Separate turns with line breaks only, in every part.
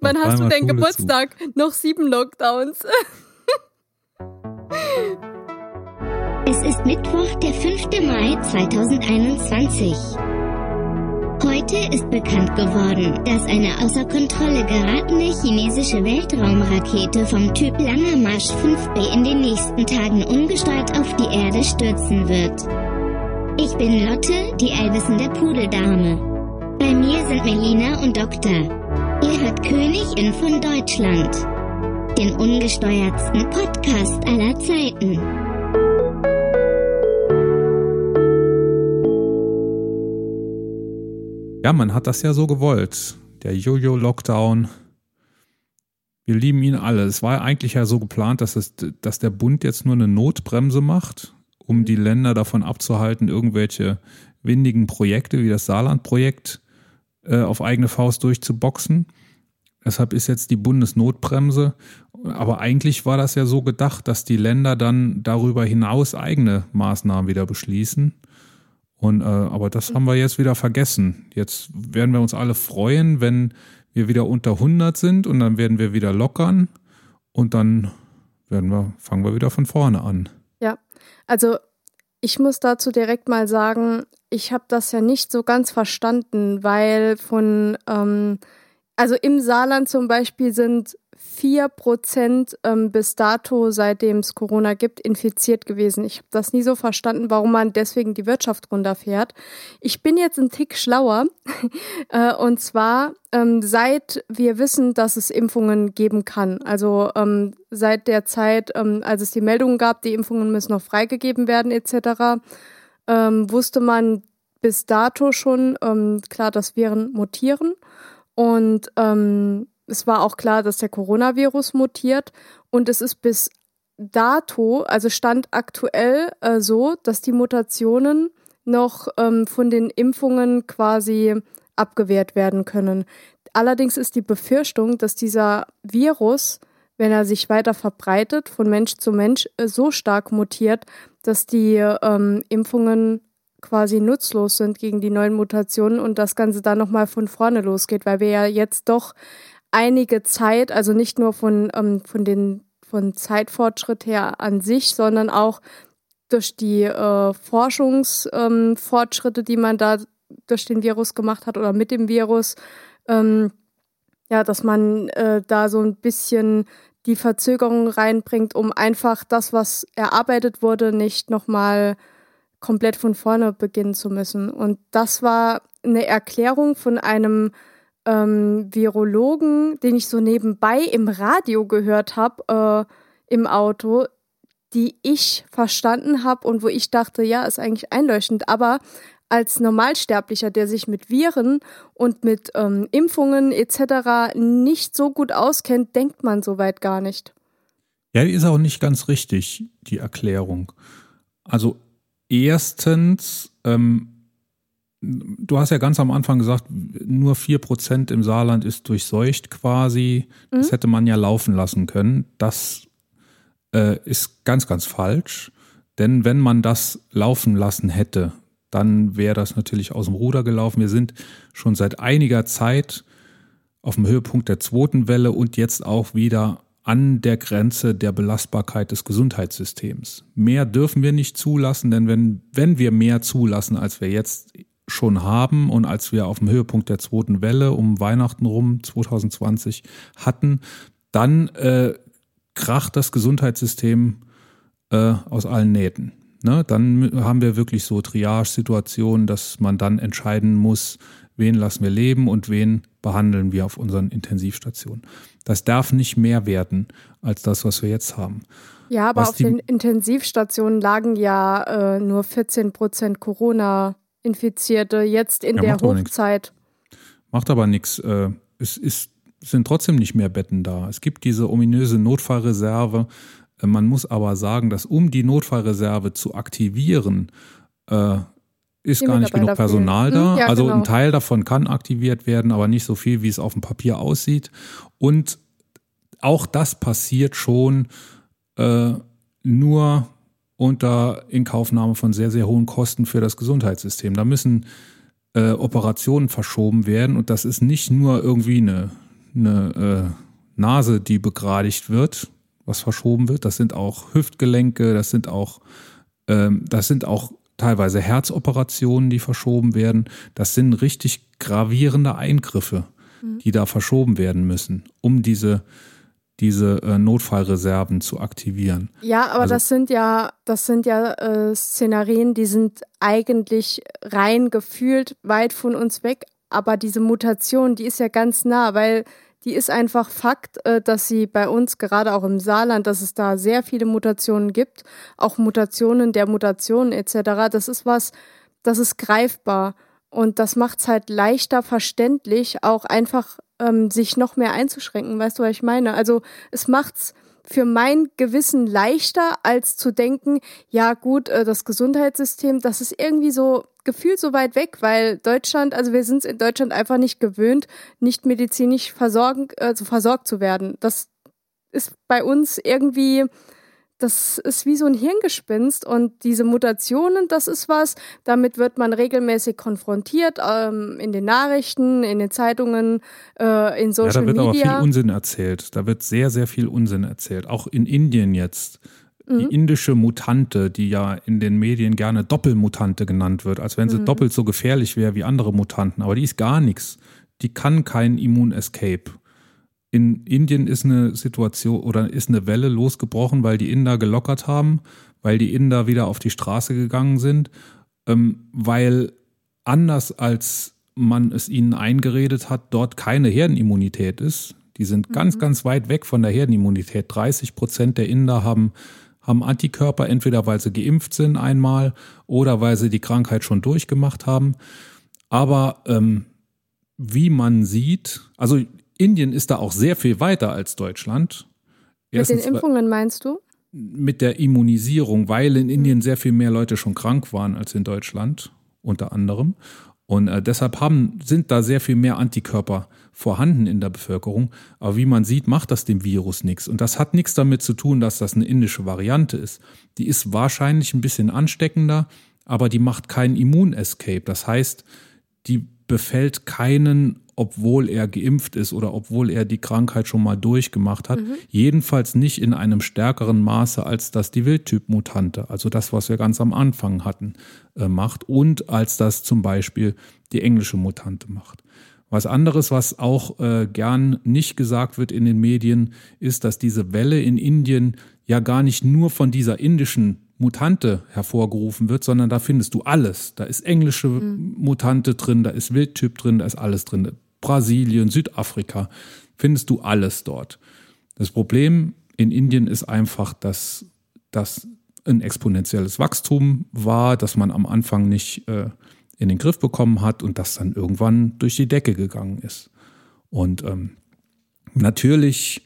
Wann hast du denn Geburtstag? Zu. Noch sieben Lockdowns.
es ist Mittwoch, der 5. Mai 2021. Heute ist bekannt geworden, dass eine außer Kontrolle geratene chinesische Weltraumrakete vom Typ Langer Marsch 5B in den nächsten Tagen ungesteuert auf die Erde stürzen wird. Ich bin Lotte, die allwissende Pudeldame. Bei mir sind Melina und Doktor. Ihr hört Königin von Deutschland. Den ungesteuertsten Podcast aller Zeiten.
Ja, man hat das ja so gewollt. Der Jojo-Lockdown. Wir lieben ihn alle. Es war eigentlich ja so geplant, dass, es, dass der Bund jetzt nur eine Notbremse macht, um die Länder davon abzuhalten, irgendwelche windigen Projekte wie das Saarland-Projekt äh, auf eigene Faust durchzuboxen. Deshalb ist jetzt die Bundesnotbremse. Aber eigentlich war das ja so gedacht, dass die Länder dann darüber hinaus eigene Maßnahmen wieder beschließen. Und, äh, aber das haben wir jetzt wieder vergessen. Jetzt werden wir uns alle freuen, wenn wir wieder unter 100 sind und dann werden wir wieder lockern und dann werden wir, fangen wir wieder von vorne an.
Ja, also ich muss dazu direkt mal sagen, ich habe das ja nicht so ganz verstanden, weil von, ähm, also im Saarland zum Beispiel sind 4% ähm, bis dato, seitdem es Corona gibt, infiziert gewesen. Ich habe das nie so verstanden, warum man deswegen die Wirtschaft runterfährt. Ich bin jetzt ein Tick schlauer. äh, und zwar, ähm, seit wir wissen, dass es Impfungen geben kann. Also ähm, seit der Zeit, ähm, als es die Meldungen gab, die Impfungen müssen noch freigegeben werden etc., ähm, wusste man bis dato schon, ähm, klar, dass Viren mutieren. Und ähm, es war auch klar, dass der Coronavirus mutiert. Und es ist bis dato, also stand aktuell äh, so, dass die Mutationen noch ähm, von den Impfungen quasi abgewehrt werden können. Allerdings ist die Befürchtung, dass dieser Virus, wenn er sich weiter verbreitet, von Mensch zu Mensch äh, so stark mutiert, dass die ähm, Impfungen quasi nutzlos sind gegen die neuen Mutationen und das Ganze dann nochmal von vorne losgeht, weil wir ja jetzt doch einige Zeit, also nicht nur von, ähm, von den von Zeitfortschritt her an sich, sondern auch durch die äh, Forschungsfortschritte, ähm, die man da durch den Virus gemacht hat oder mit dem Virus, ähm, ja, dass man äh, da so ein bisschen die Verzögerung reinbringt, um einfach das, was erarbeitet wurde, nicht nochmal komplett von vorne beginnen zu müssen. Und das war eine Erklärung von einem ähm, Virologen, den ich so nebenbei im Radio gehört habe, äh, im Auto, die ich verstanden habe und wo ich dachte, ja, ist eigentlich einleuchtend. Aber als Normalsterblicher, der sich mit Viren und mit ähm, Impfungen etc. nicht so gut auskennt, denkt man soweit gar nicht.
Ja, die ist auch nicht ganz richtig, die Erklärung. Also erstens, ähm, du hast ja ganz am Anfang gesagt, nur 4% im Saarland ist durchseucht quasi. Mhm. Das hätte man ja laufen lassen können. Das äh, ist ganz, ganz falsch. Denn wenn man das laufen lassen hätte, dann wäre das natürlich aus dem Ruder gelaufen. Wir sind schon seit einiger Zeit auf dem Höhepunkt der zweiten Welle und jetzt auch wieder an der Grenze der Belastbarkeit des Gesundheitssystems. Mehr dürfen wir nicht zulassen, denn wenn, wenn wir mehr zulassen, als wir jetzt schon haben und als wir auf dem Höhepunkt der zweiten Welle um Weihnachten rum 2020 hatten, dann äh, kracht das Gesundheitssystem äh, aus allen Nähten. Ne? Dann haben wir wirklich so Triage-Situationen, dass man dann entscheiden muss, wen lassen wir leben und wen behandeln wir auf unseren Intensivstationen. Das darf nicht mehr werden als das, was wir jetzt haben.
Ja, aber was auf den Intensivstationen lagen ja äh, nur 14 Prozent Corona-Infizierte jetzt in ja, der macht Hochzeit.
Macht aber nichts. Äh, es ist, sind trotzdem nicht mehr Betten da. Es gibt diese ominöse Notfallreserve. Man muss aber sagen, dass um die Notfallreserve zu aktivieren, äh, ist gar nicht genug Personal da. Hm, ja, also genau. ein Teil davon kann aktiviert werden, aber nicht so viel, wie es auf dem Papier aussieht. Und auch das passiert schon äh, nur unter Inkaufnahme von sehr, sehr hohen Kosten für das Gesundheitssystem. Da müssen äh, Operationen verschoben werden und das ist nicht nur irgendwie eine, eine äh, Nase, die begradigt wird, was verschoben wird. Das sind auch Hüftgelenke, das sind auch, ähm, das sind auch teilweise Herzoperationen, die verschoben werden. Das sind richtig gravierende Eingriffe, mhm. die da verschoben werden müssen, um diese diese äh, Notfallreserven zu aktivieren.
Ja, aber also, das sind ja, das sind ja äh, Szenarien, die sind eigentlich rein gefühlt weit von uns weg, aber diese Mutation, die ist ja ganz nah, weil die ist einfach Fakt, äh, dass sie bei uns, gerade auch im Saarland, dass es da sehr viele Mutationen gibt, auch Mutationen der Mutationen etc. Das ist was, das ist greifbar. Und das macht es halt leichter verständlich, auch einfach ähm, sich noch mehr einzuschränken. Weißt du, was ich meine? Also es macht's für mein Gewissen leichter, als zu denken, ja gut, äh, das Gesundheitssystem, das ist irgendwie so gefühlt so weit weg, weil Deutschland, also wir sind es in Deutschland einfach nicht gewöhnt, nicht medizinisch versorgen, also versorgt zu werden. Das ist bei uns irgendwie das ist wie so ein Hirngespinst und diese Mutationen, das ist was, damit wird man regelmäßig konfrontiert ähm, in den Nachrichten, in den Zeitungen, äh, in Social Media.
Ja, da wird
Media.
aber viel Unsinn erzählt. Da wird sehr, sehr viel Unsinn erzählt. Auch in Indien jetzt. Die mhm. indische Mutante, die ja in den Medien gerne Doppelmutante genannt wird, als wenn sie mhm. doppelt so gefährlich wäre wie andere Mutanten. Aber die ist gar nichts. Die kann kein Immun-Escape in Indien ist eine Situation oder ist eine Welle losgebrochen, weil die Inder gelockert haben, weil die Inder wieder auf die Straße gegangen sind, ähm, weil anders als man es ihnen eingeredet hat, dort keine Herdenimmunität ist. Die sind ganz, mhm. ganz weit weg von der Herdenimmunität. 30 Prozent der Inder haben, haben Antikörper, entweder weil sie geimpft sind einmal oder weil sie die Krankheit schon durchgemacht haben. Aber ähm, wie man sieht, also Indien ist da auch sehr viel weiter als Deutschland.
Erstens, mit den Impfungen meinst du?
Mit der Immunisierung, weil in Indien sehr viel mehr Leute schon krank waren als in Deutschland, unter anderem. Und äh, deshalb haben, sind da sehr viel mehr Antikörper vorhanden in der Bevölkerung. Aber wie man sieht, macht das dem Virus nichts. Und das hat nichts damit zu tun, dass das eine indische Variante ist. Die ist wahrscheinlich ein bisschen ansteckender, aber die macht keinen Immunescape. Das heißt, die befällt keinen obwohl er geimpft ist oder obwohl er die Krankheit schon mal durchgemacht hat. Mhm. Jedenfalls nicht in einem stärkeren Maße, als das die Wildtyp-Mutante, also das, was wir ganz am Anfang hatten, äh, macht und als das zum Beispiel die englische Mutante macht. Was anderes, was auch äh, gern nicht gesagt wird in den Medien, ist, dass diese Welle in Indien ja gar nicht nur von dieser indischen Mutante hervorgerufen wird, sondern da findest du alles. Da ist englische mhm. Mutante drin, da ist Wildtyp drin, da ist alles drin. Brasilien, Südafrika, findest du alles dort. Das Problem in Indien ist einfach, dass das ein exponentielles Wachstum war, dass man am Anfang nicht äh, in den Griff bekommen hat und das dann irgendwann durch die Decke gegangen ist. Und ähm, natürlich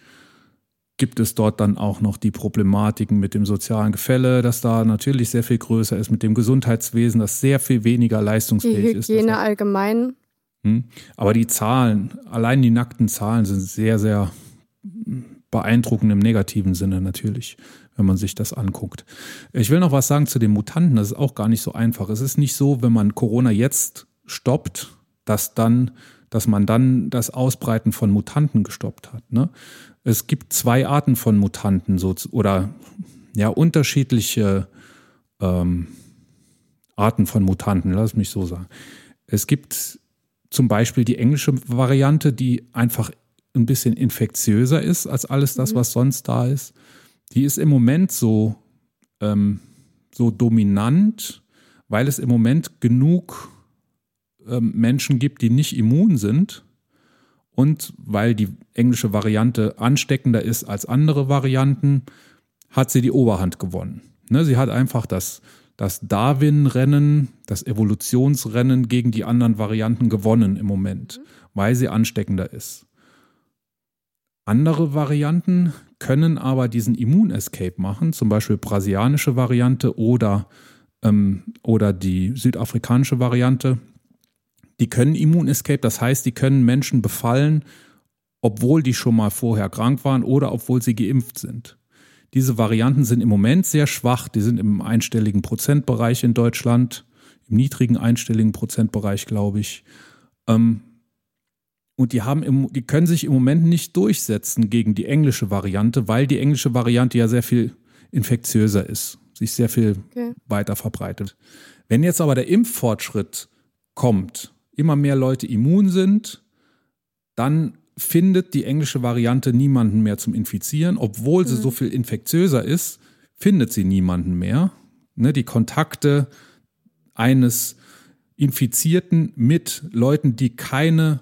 gibt es dort dann auch noch die Problematiken mit dem sozialen Gefälle, dass da natürlich sehr viel größer ist, mit dem Gesundheitswesen, das sehr viel weniger leistungsfähig ist.
Die Hygiene ist. allgemein
hm? Aber die Zahlen, allein die nackten Zahlen sind sehr, sehr beeindruckend im negativen Sinne natürlich, wenn man sich das anguckt. Ich will noch was sagen zu den Mutanten, das ist auch gar nicht so einfach. Es ist nicht so, wenn man Corona jetzt stoppt, dass dann, dass man dann das Ausbreiten von Mutanten gestoppt hat. Ne? Es gibt zwei Arten von Mutanten so, oder ja, unterschiedliche ähm, Arten von Mutanten, lass mich so sagen. Es gibt zum Beispiel die englische Variante, die einfach ein bisschen infektiöser ist als alles das, mhm. was sonst da ist. Die ist im Moment so, ähm, so dominant, weil es im Moment genug ähm, Menschen gibt, die nicht immun sind und weil die englische Variante ansteckender ist als andere Varianten, hat sie die Oberhand gewonnen. Ne, sie hat einfach das das Darwin-Rennen, das Evolutionsrennen gegen die anderen Varianten gewonnen im Moment, weil sie ansteckender ist. Andere Varianten können aber diesen Immun-Escape machen, zum Beispiel brasilianische Variante oder, ähm, oder die südafrikanische Variante. Die können Immun-Escape, das heißt, die können Menschen befallen, obwohl die schon mal vorher krank waren oder obwohl sie geimpft sind. Diese Varianten sind im Moment sehr schwach. Die sind im einstelligen Prozentbereich in Deutschland, im niedrigen einstelligen Prozentbereich, glaube ich. Ähm, Und die haben im, die können sich im Moment nicht durchsetzen gegen die englische Variante, weil die englische Variante ja sehr viel infektiöser ist, sich sehr viel okay. weiter verbreitet. Wenn jetzt aber der Impffortschritt kommt, immer mehr Leute immun sind, dann findet die englische Variante niemanden mehr zum Infizieren, obwohl sie mhm. so viel infektiöser ist, findet sie niemanden mehr. Ne, die Kontakte eines Infizierten mit Leuten, die keine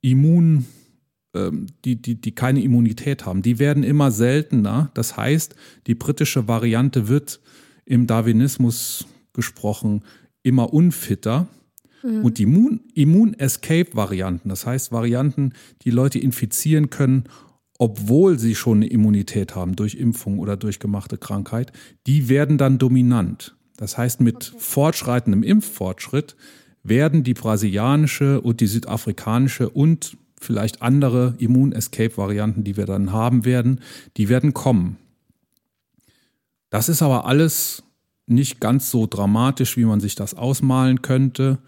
Immun, ähm, die, die, die keine Immunität haben, die werden immer seltener. Das heißt, die britische Variante wird im Darwinismus gesprochen immer unfitter. Mhm. Und die Immun-Escape-Varianten, das heißt Varianten, die Leute infizieren können, obwohl sie schon eine Immunität haben durch Impfung oder durch gemachte Krankheit, die werden dann dominant. Das heißt, mit okay. fortschreitendem Impffortschritt werden die brasilianische und die südafrikanische und vielleicht andere Immun-Escape-Varianten, die wir dann haben werden, die werden kommen. Das ist aber alles nicht ganz so dramatisch, wie man sich das ausmalen könnte.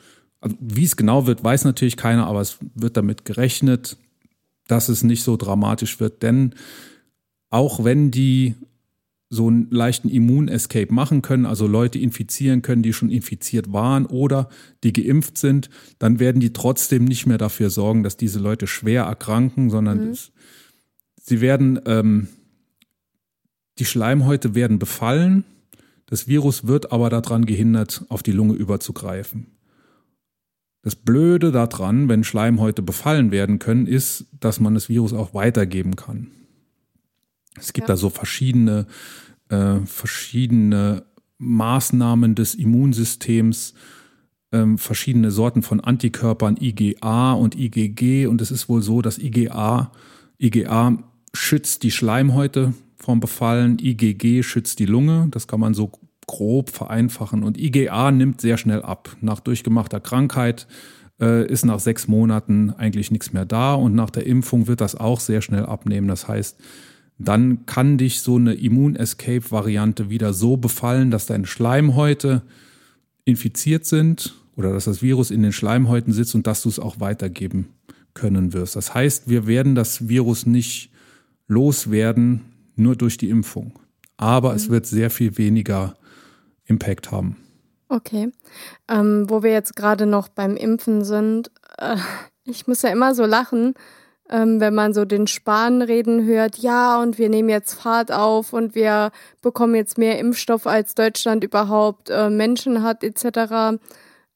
Also, wie es genau wird, weiß natürlich keiner, aber es wird damit gerechnet, dass es nicht so dramatisch wird, denn auch wenn die so einen leichten Immun-Escape machen können, also Leute infizieren können, die schon infiziert waren oder die geimpft sind, dann werden die trotzdem nicht mehr dafür sorgen, dass diese Leute schwer erkranken, sondern mhm. das, sie werden, ähm, die Schleimhäute werden befallen, das Virus wird aber daran gehindert, auf die Lunge überzugreifen. Das Blöde daran, wenn Schleimhäute befallen werden können, ist, dass man das Virus auch weitergeben kann. Es gibt ja. da so verschiedene, äh, verschiedene Maßnahmen des Immunsystems, ähm, verschiedene Sorten von Antikörpern, IgA und IgG. Und es ist wohl so, dass IgA, IgA schützt die Schleimhäute vom Befallen, IgG schützt die Lunge. Das kann man so grob vereinfachen. Und IgA nimmt sehr schnell ab. Nach durchgemachter Krankheit äh, ist nach sechs Monaten eigentlich nichts mehr da. Und nach der Impfung wird das auch sehr schnell abnehmen. Das heißt, dann kann dich so eine Immun-Escape-Variante wieder so befallen, dass deine Schleimhäute infiziert sind oder dass das Virus in den Schleimhäuten sitzt und dass du es auch weitergeben können wirst. Das heißt, wir werden das Virus nicht loswerden nur durch die Impfung. Aber mhm. es wird sehr viel weniger Impact haben.
Okay. Ähm, wo wir jetzt gerade noch beim Impfen sind, äh, ich muss ja immer so lachen, ähm, wenn man so den Spahn reden hört, ja, und wir nehmen jetzt Fahrt auf und wir bekommen jetzt mehr Impfstoff, als Deutschland überhaupt äh, Menschen hat, etc.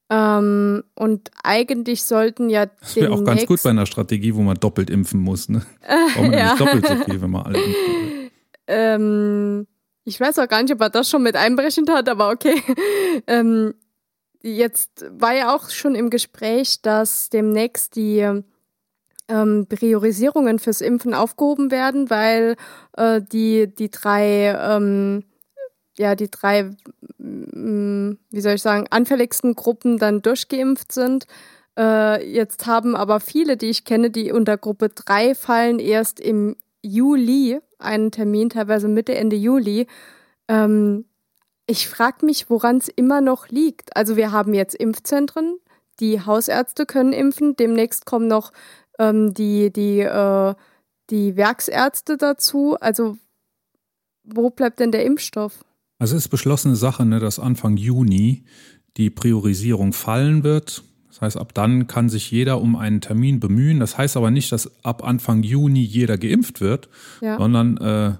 Ähm, und eigentlich sollten ja.
Das wäre auch ganz gut bei einer Strategie, wo man doppelt impfen muss. Ne? Braucht man ja. nicht doppelt so viel, wenn man alle impfen.
Ähm, ich weiß auch gar nicht, ob er das schon mit einberechnet hat, aber okay. ähm, jetzt war ja auch schon im Gespräch, dass demnächst die ähm, Priorisierungen fürs Impfen aufgehoben werden, weil äh, die, die drei, ähm, ja, die drei, ähm, wie soll ich sagen, anfälligsten Gruppen dann durchgeimpft sind. Äh, jetzt haben aber viele, die ich kenne, die unter Gruppe 3 fallen, erst im Juli einen Termin, teilweise Mitte, Ende Juli. Ähm, ich frage mich, woran es immer noch liegt. Also wir haben jetzt Impfzentren, die Hausärzte können impfen, demnächst kommen noch ähm, die, die, äh, die Werksärzte dazu. Also wo bleibt denn der Impfstoff?
Also es ist beschlossene Sache, ne, dass Anfang Juni die Priorisierung fallen wird. Das heißt, ab dann kann sich jeder um einen Termin bemühen. Das heißt aber nicht, dass ab Anfang Juni jeder geimpft wird, ja. sondern äh,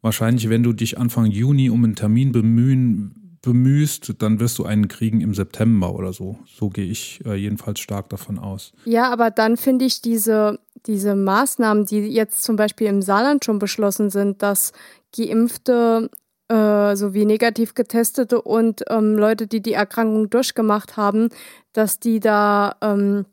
wahrscheinlich, wenn du dich Anfang Juni um einen Termin bemühen bemühst, dann wirst du einen kriegen im September oder so. So gehe ich äh, jedenfalls stark davon aus.
Ja, aber dann finde ich diese, diese Maßnahmen, die jetzt zum Beispiel im Saarland schon beschlossen sind, dass Geimpfte äh, sowie negativ getestete und ähm, Leute, die die Erkrankung durchgemacht haben, dass die da ähm,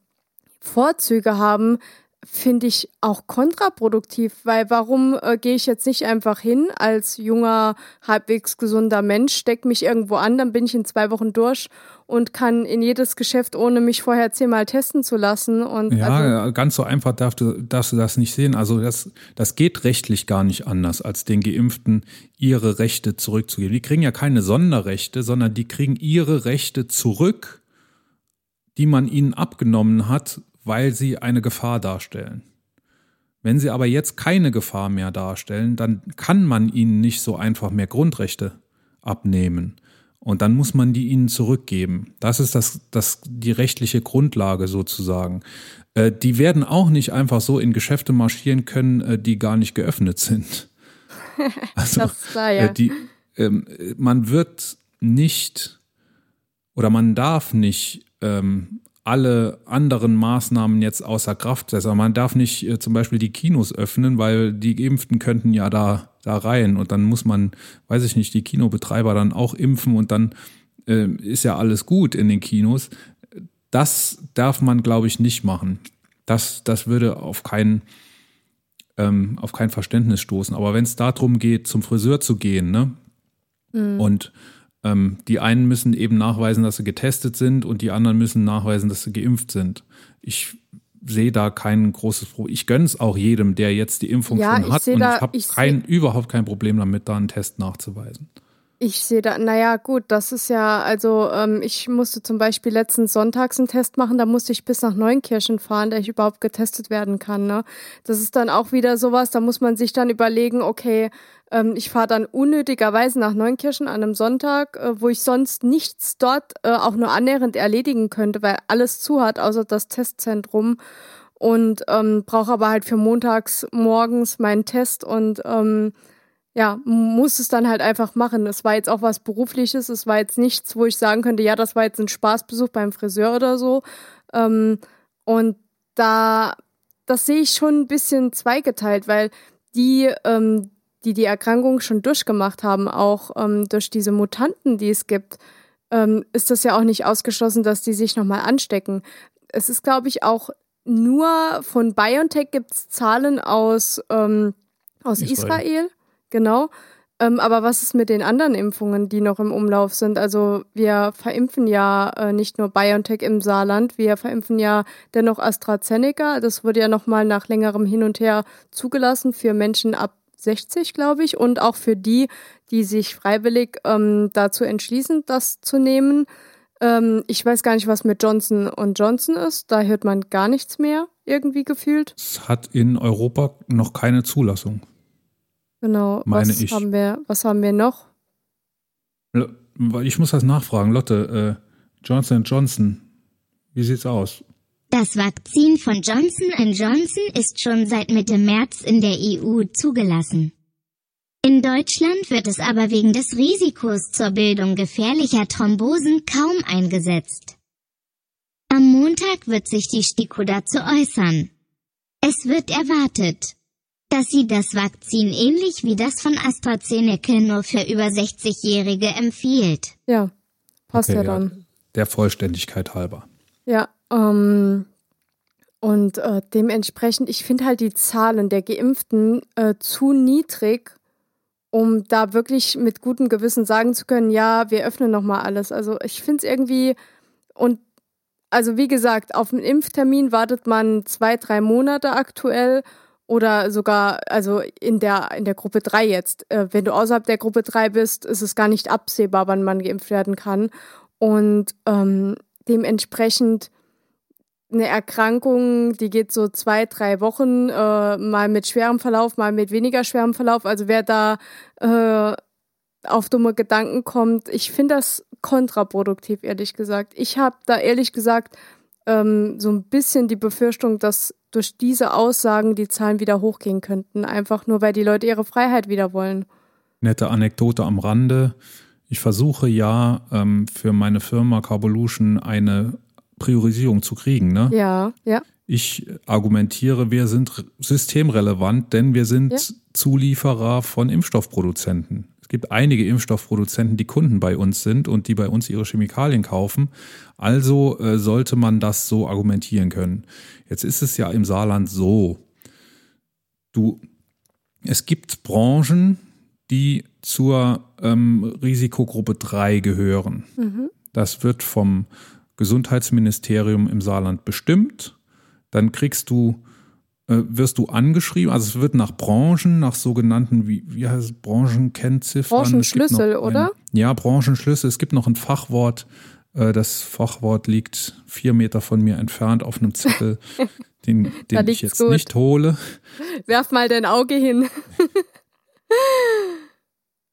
Vorzüge haben, finde ich auch kontraproduktiv, weil warum äh, gehe ich jetzt nicht einfach hin als junger, halbwegs gesunder Mensch, stecke mich irgendwo an, dann bin ich in zwei Wochen durch und kann in jedes Geschäft, ohne mich vorher zehnmal testen zu lassen. Und
ja, also, ganz so einfach darfst du, darfst du das nicht sehen. Also das, das geht rechtlich gar nicht anders, als den Geimpften ihre Rechte zurückzugeben. Die kriegen ja keine Sonderrechte, sondern die kriegen ihre Rechte zurück, die man ihnen abgenommen hat, weil sie eine Gefahr darstellen. Wenn sie aber jetzt keine Gefahr mehr darstellen, dann kann man ihnen nicht so einfach mehr Grundrechte abnehmen. Und dann muss man die ihnen zurückgeben. Das ist das, das, die rechtliche Grundlage sozusagen. Äh, die werden auch nicht einfach so in Geschäfte marschieren können, äh, die gar nicht geöffnet sind. Also, das war, ja. äh, die, ähm, man wird nicht oder man darf nicht ähm, alle anderen Maßnahmen jetzt außer Kraft setzen. Man darf nicht äh, zum Beispiel die Kinos öffnen, weil die Geimpften könnten ja da, da rein und dann muss man, weiß ich nicht, die Kinobetreiber dann auch impfen und dann äh, ist ja alles gut in den Kinos. Das darf man, glaube ich, nicht machen. Das, das würde auf kein, ähm, auf kein Verständnis stoßen. Aber wenn es darum geht, zum Friseur zu gehen, ne? Mhm. Und ähm, die einen müssen eben nachweisen, dass sie getestet sind und die anderen müssen nachweisen, dass sie geimpft sind. Ich sehe da kein großes Problem. Ich gönne es auch jedem, der jetzt die Impfung ja, schon hat und da, ich habe kein, überhaupt kein Problem damit, da einen Test nachzuweisen.
Ich sehe da, naja, gut, das ist ja, also ähm, ich musste zum Beispiel letzten Sonntags einen Test machen, da musste ich bis nach Neunkirchen fahren, da ich überhaupt getestet werden kann. Ne? Das ist dann auch wieder sowas, da muss man sich dann überlegen, okay, ähm, ich fahre dann unnötigerweise nach Neunkirchen an einem Sonntag, äh, wo ich sonst nichts dort äh, auch nur annähernd erledigen könnte, weil alles zu hat, außer das Testzentrum. Und ähm, brauche aber halt für montags morgens meinen Test und ähm, ja, muss es dann halt einfach machen. Es war jetzt auch was Berufliches, es war jetzt nichts, wo ich sagen könnte, ja, das war jetzt ein Spaßbesuch beim Friseur oder so. Ähm, und da, das sehe ich schon ein bisschen zweigeteilt, weil die, ähm, die die Erkrankung schon durchgemacht haben, auch ähm, durch diese Mutanten, die es gibt, ähm, ist das ja auch nicht ausgeschlossen, dass die sich nochmal anstecken. Es ist, glaube ich, auch nur von BioNTech gibt es Zahlen aus, ähm, aus Israel. Israel Genau. Ähm, aber was ist mit den anderen Impfungen, die noch im Umlauf sind? Also wir verimpfen ja äh, nicht nur BioNTech im Saarland, wir verimpfen ja dennoch AstraZeneca. Das wurde ja nochmal nach längerem Hin und Her zugelassen für Menschen ab 60, glaube ich, und auch für die, die sich freiwillig ähm, dazu entschließen, das zu nehmen. Ähm, ich weiß gar nicht, was mit Johnson und Johnson ist. Da hört man gar nichts mehr irgendwie gefühlt.
Es hat in Europa noch keine Zulassung.
Genau. Meine was ich. Haben wir, was haben wir noch?
Ich muss das nachfragen. Lotte, äh, Johnson Johnson, wie sieht's aus?
Das Vakzin von Johnson Johnson ist schon seit Mitte März in der EU zugelassen. In Deutschland wird es aber wegen des Risikos zur Bildung gefährlicher Thrombosen kaum eingesetzt. Am Montag wird sich die STIKO dazu äußern. Es wird erwartet, dass sie das Vakzin ähnlich wie das von AstraZeneca nur für über 60-Jährige empfiehlt.
Ja, passt okay, ja dann. Ja,
der Vollständigkeit halber.
Ja, ähm, und äh, dementsprechend, ich finde halt die Zahlen der Geimpften äh, zu niedrig, um da wirklich mit gutem Gewissen sagen zu können, ja, wir öffnen nochmal alles. Also ich finde es irgendwie, und also wie gesagt, auf einen Impftermin wartet man zwei, drei Monate aktuell oder sogar, also in der, in der Gruppe 3 jetzt. Äh, wenn du außerhalb der Gruppe 3 bist, ist es gar nicht absehbar, wann man geimpft werden kann. Und ähm, dementsprechend eine Erkrankung, die geht so zwei, drei Wochen, äh, mal mit schwerem Verlauf, mal mit weniger schwerem Verlauf. Also wer da äh, auf dumme Gedanken kommt, ich finde das kontraproduktiv, ehrlich gesagt. Ich habe da ehrlich gesagt ähm, so ein bisschen die Befürchtung, dass durch diese Aussagen die Zahlen wieder hochgehen könnten, einfach nur weil die Leute ihre Freiheit wieder wollen.
Nette Anekdote am Rande. Ich versuche ja ähm, für meine Firma Carbolution eine Priorisierung zu kriegen. Ne?
Ja, ja.
Ich argumentiere, wir sind systemrelevant, denn wir sind ja. Zulieferer von Impfstoffproduzenten. Es gibt einige Impfstoffproduzenten, die Kunden bei uns sind und die bei uns ihre Chemikalien kaufen. Also äh, sollte man das so argumentieren können. Jetzt ist es ja im Saarland so, du, es gibt Branchen, die zur ähm, Risikogruppe 3 gehören. Mhm. Das wird vom Gesundheitsministerium im Saarland bestimmt. Dann kriegst du, äh, wirst du angeschrieben, also es wird nach Branchen, nach sogenannten, wie, wie heißt es, Branchenkennziffern.
Branchenschlüssel, oder?
ja, Branchenschlüssel. Es gibt noch ein Fachwort, Äh, das Fachwort liegt vier Meter von mir entfernt auf einem Zettel, den, den ich jetzt gut. nicht hole.
Werf mal dein Auge hin.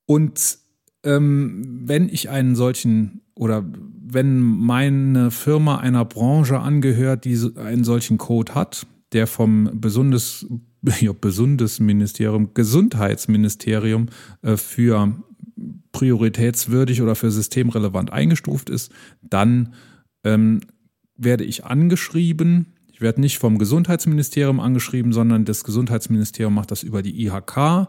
Und ähm, wenn ich einen solchen oder wenn meine Firma einer Branche angehört, die einen solchen Code hat, der vom Besundes, ja, Besundesministerium, Gesundheitsministerium äh, für prioritätswürdig oder für systemrelevant eingestuft ist, dann ähm, werde ich angeschrieben. Ich werde nicht vom Gesundheitsministerium angeschrieben, sondern das Gesundheitsministerium macht das über die IHK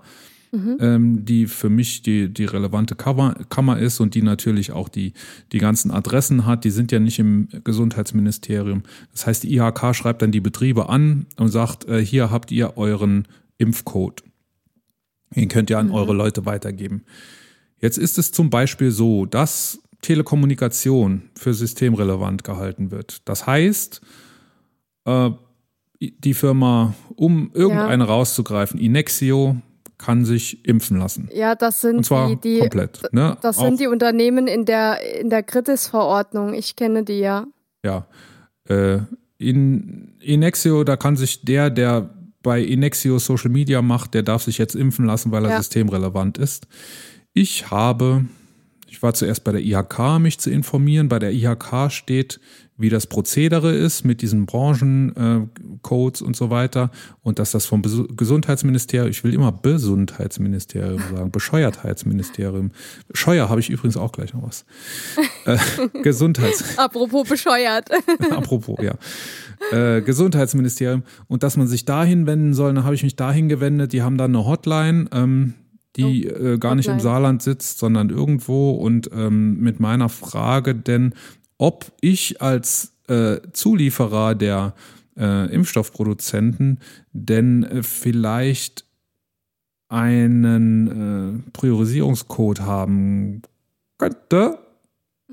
mhm. ähm, die für mich die, die relevante Kammer, Kammer ist und die natürlich auch die, die ganzen Adressen hat. Die sind ja nicht im Gesundheitsministerium. Das heißt, die IHK schreibt dann die Betriebe an und sagt, äh, hier habt ihr euren Impfcode. Den könnt ihr an mhm. eure Leute weitergeben. Jetzt ist es zum Beispiel so, dass Telekommunikation für systemrelevant gehalten wird. Das heißt, äh, die Firma, um irgendeine ja. rauszugreifen, Inexio, kann sich impfen lassen.
Ja, das sind
Und zwar
die, die
komplett. Ne?
Das sind die Unternehmen in der in der Kritis-Verordnung. Ich kenne die ja.
Ja. Äh, in Inexio, da kann sich der, der bei Inexio Social Media macht, der darf sich jetzt impfen lassen, weil er ja. systemrelevant ist. Ich habe, ich war zuerst bei der IHK, mich zu informieren. Bei der IHK steht, wie das Prozedere ist mit diesen Branchencodes äh, und so weiter und dass das vom Bes Gesundheitsministerium, ich will immer Gesundheitsministerium sagen, Bescheuertheitsministerium. Scheuer habe ich übrigens auch gleich noch was. Äh, Gesundheits.
Apropos bescheuert.
Apropos, ja. Äh, Gesundheitsministerium und dass man sich dahin wenden soll, dann habe ich mich dahin gewendet. Die haben dann eine Hotline. Ähm, die oh, äh, gar nicht im Saarland sitzt, sondern irgendwo und ähm, mit meiner Frage denn, ob ich als äh, Zulieferer der äh, Impfstoffproduzenten denn äh, vielleicht einen äh, Priorisierungscode haben könnte.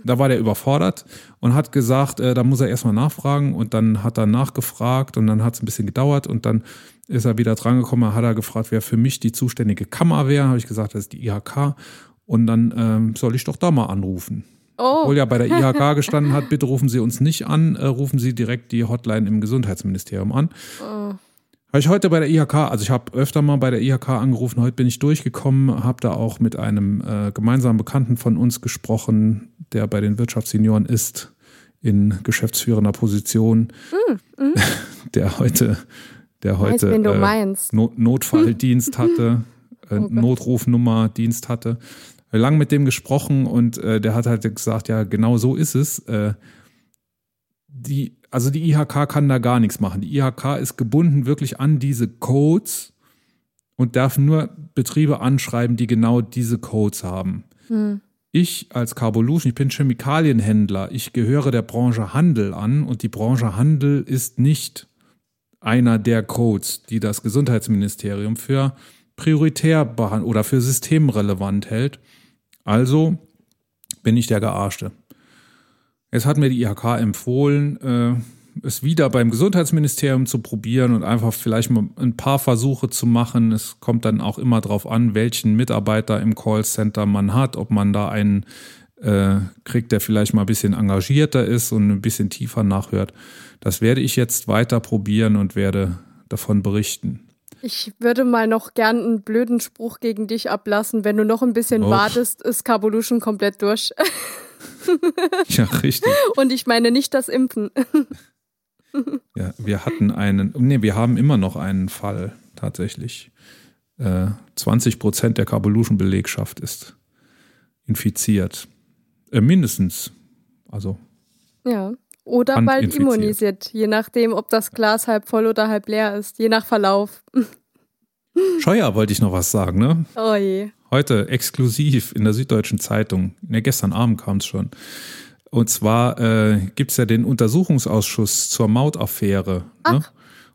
Da war der überfordert und hat gesagt, äh, da muss er erstmal nachfragen und dann hat er nachgefragt und dann hat es ein bisschen gedauert und dann ist er wieder drangekommen, hat er gefragt, wer für mich die zuständige Kammer wäre. Habe ich gesagt, das ist die IHK und dann ähm, soll ich doch da mal anrufen. Oh. Obwohl ja bei der IHK gestanden hat, bitte rufen Sie uns nicht an, äh, rufen Sie direkt die Hotline im Gesundheitsministerium an. Oh. Habe ich heute bei der IHK, also ich habe öfter mal bei der IHK angerufen, heute bin ich durchgekommen, habe da auch mit einem äh, gemeinsamen Bekannten von uns gesprochen, der bei den Wirtschaftssenioren ist, in geschäftsführender Position, mm, mm. der heute, der heute
äh,
Not Notfalldienst hatte, äh, oh Notrufnummer Dienst hatte lang mit dem gesprochen und äh, der hat halt gesagt, ja, genau so ist es. Äh, die, also die IHK kann da gar nichts machen. Die IHK ist gebunden wirklich an diese Codes und darf nur Betriebe anschreiben, die genau diese Codes haben. Hm. Ich als Carbolution, ich bin Chemikalienhändler, ich gehöre der Branche Handel an und die Branche Handel ist nicht einer der Codes, die das Gesundheitsministerium für prioritär oder für systemrelevant hält. Also bin ich der Gearschte. Jetzt hat mir die IHK empfohlen, äh, es wieder beim Gesundheitsministerium zu probieren und einfach vielleicht mal ein paar Versuche zu machen. Es kommt dann auch immer darauf an, welchen Mitarbeiter im Callcenter man hat, ob man da einen äh, kriegt, der vielleicht mal ein bisschen engagierter ist und ein bisschen tiefer nachhört. Das werde ich jetzt weiter probieren und werde davon berichten.
Ich würde mal noch gern einen blöden Spruch gegen dich ablassen. Wenn du noch ein bisschen Och. wartest, ist Carbolution komplett durch.
ja, richtig.
Und ich meine nicht das Impfen.
ja, wir hatten einen, nee, wir haben immer noch einen Fall tatsächlich. Äh, 20 Prozent der Carbolution-Belegschaft ist infiziert. Äh, mindestens. Also.
Ja. Oder bald immunisiert, je nachdem, ob das Glas halb voll oder halb leer ist, je nach Verlauf.
Scheuer wollte ich noch was sagen, ne?
Oh je.
Heute exklusiv in der Süddeutschen Zeitung. Ne, gestern Abend kam es schon. Und zwar äh, gibt es ja den Untersuchungsausschuss zur Mautaffäre. Ne?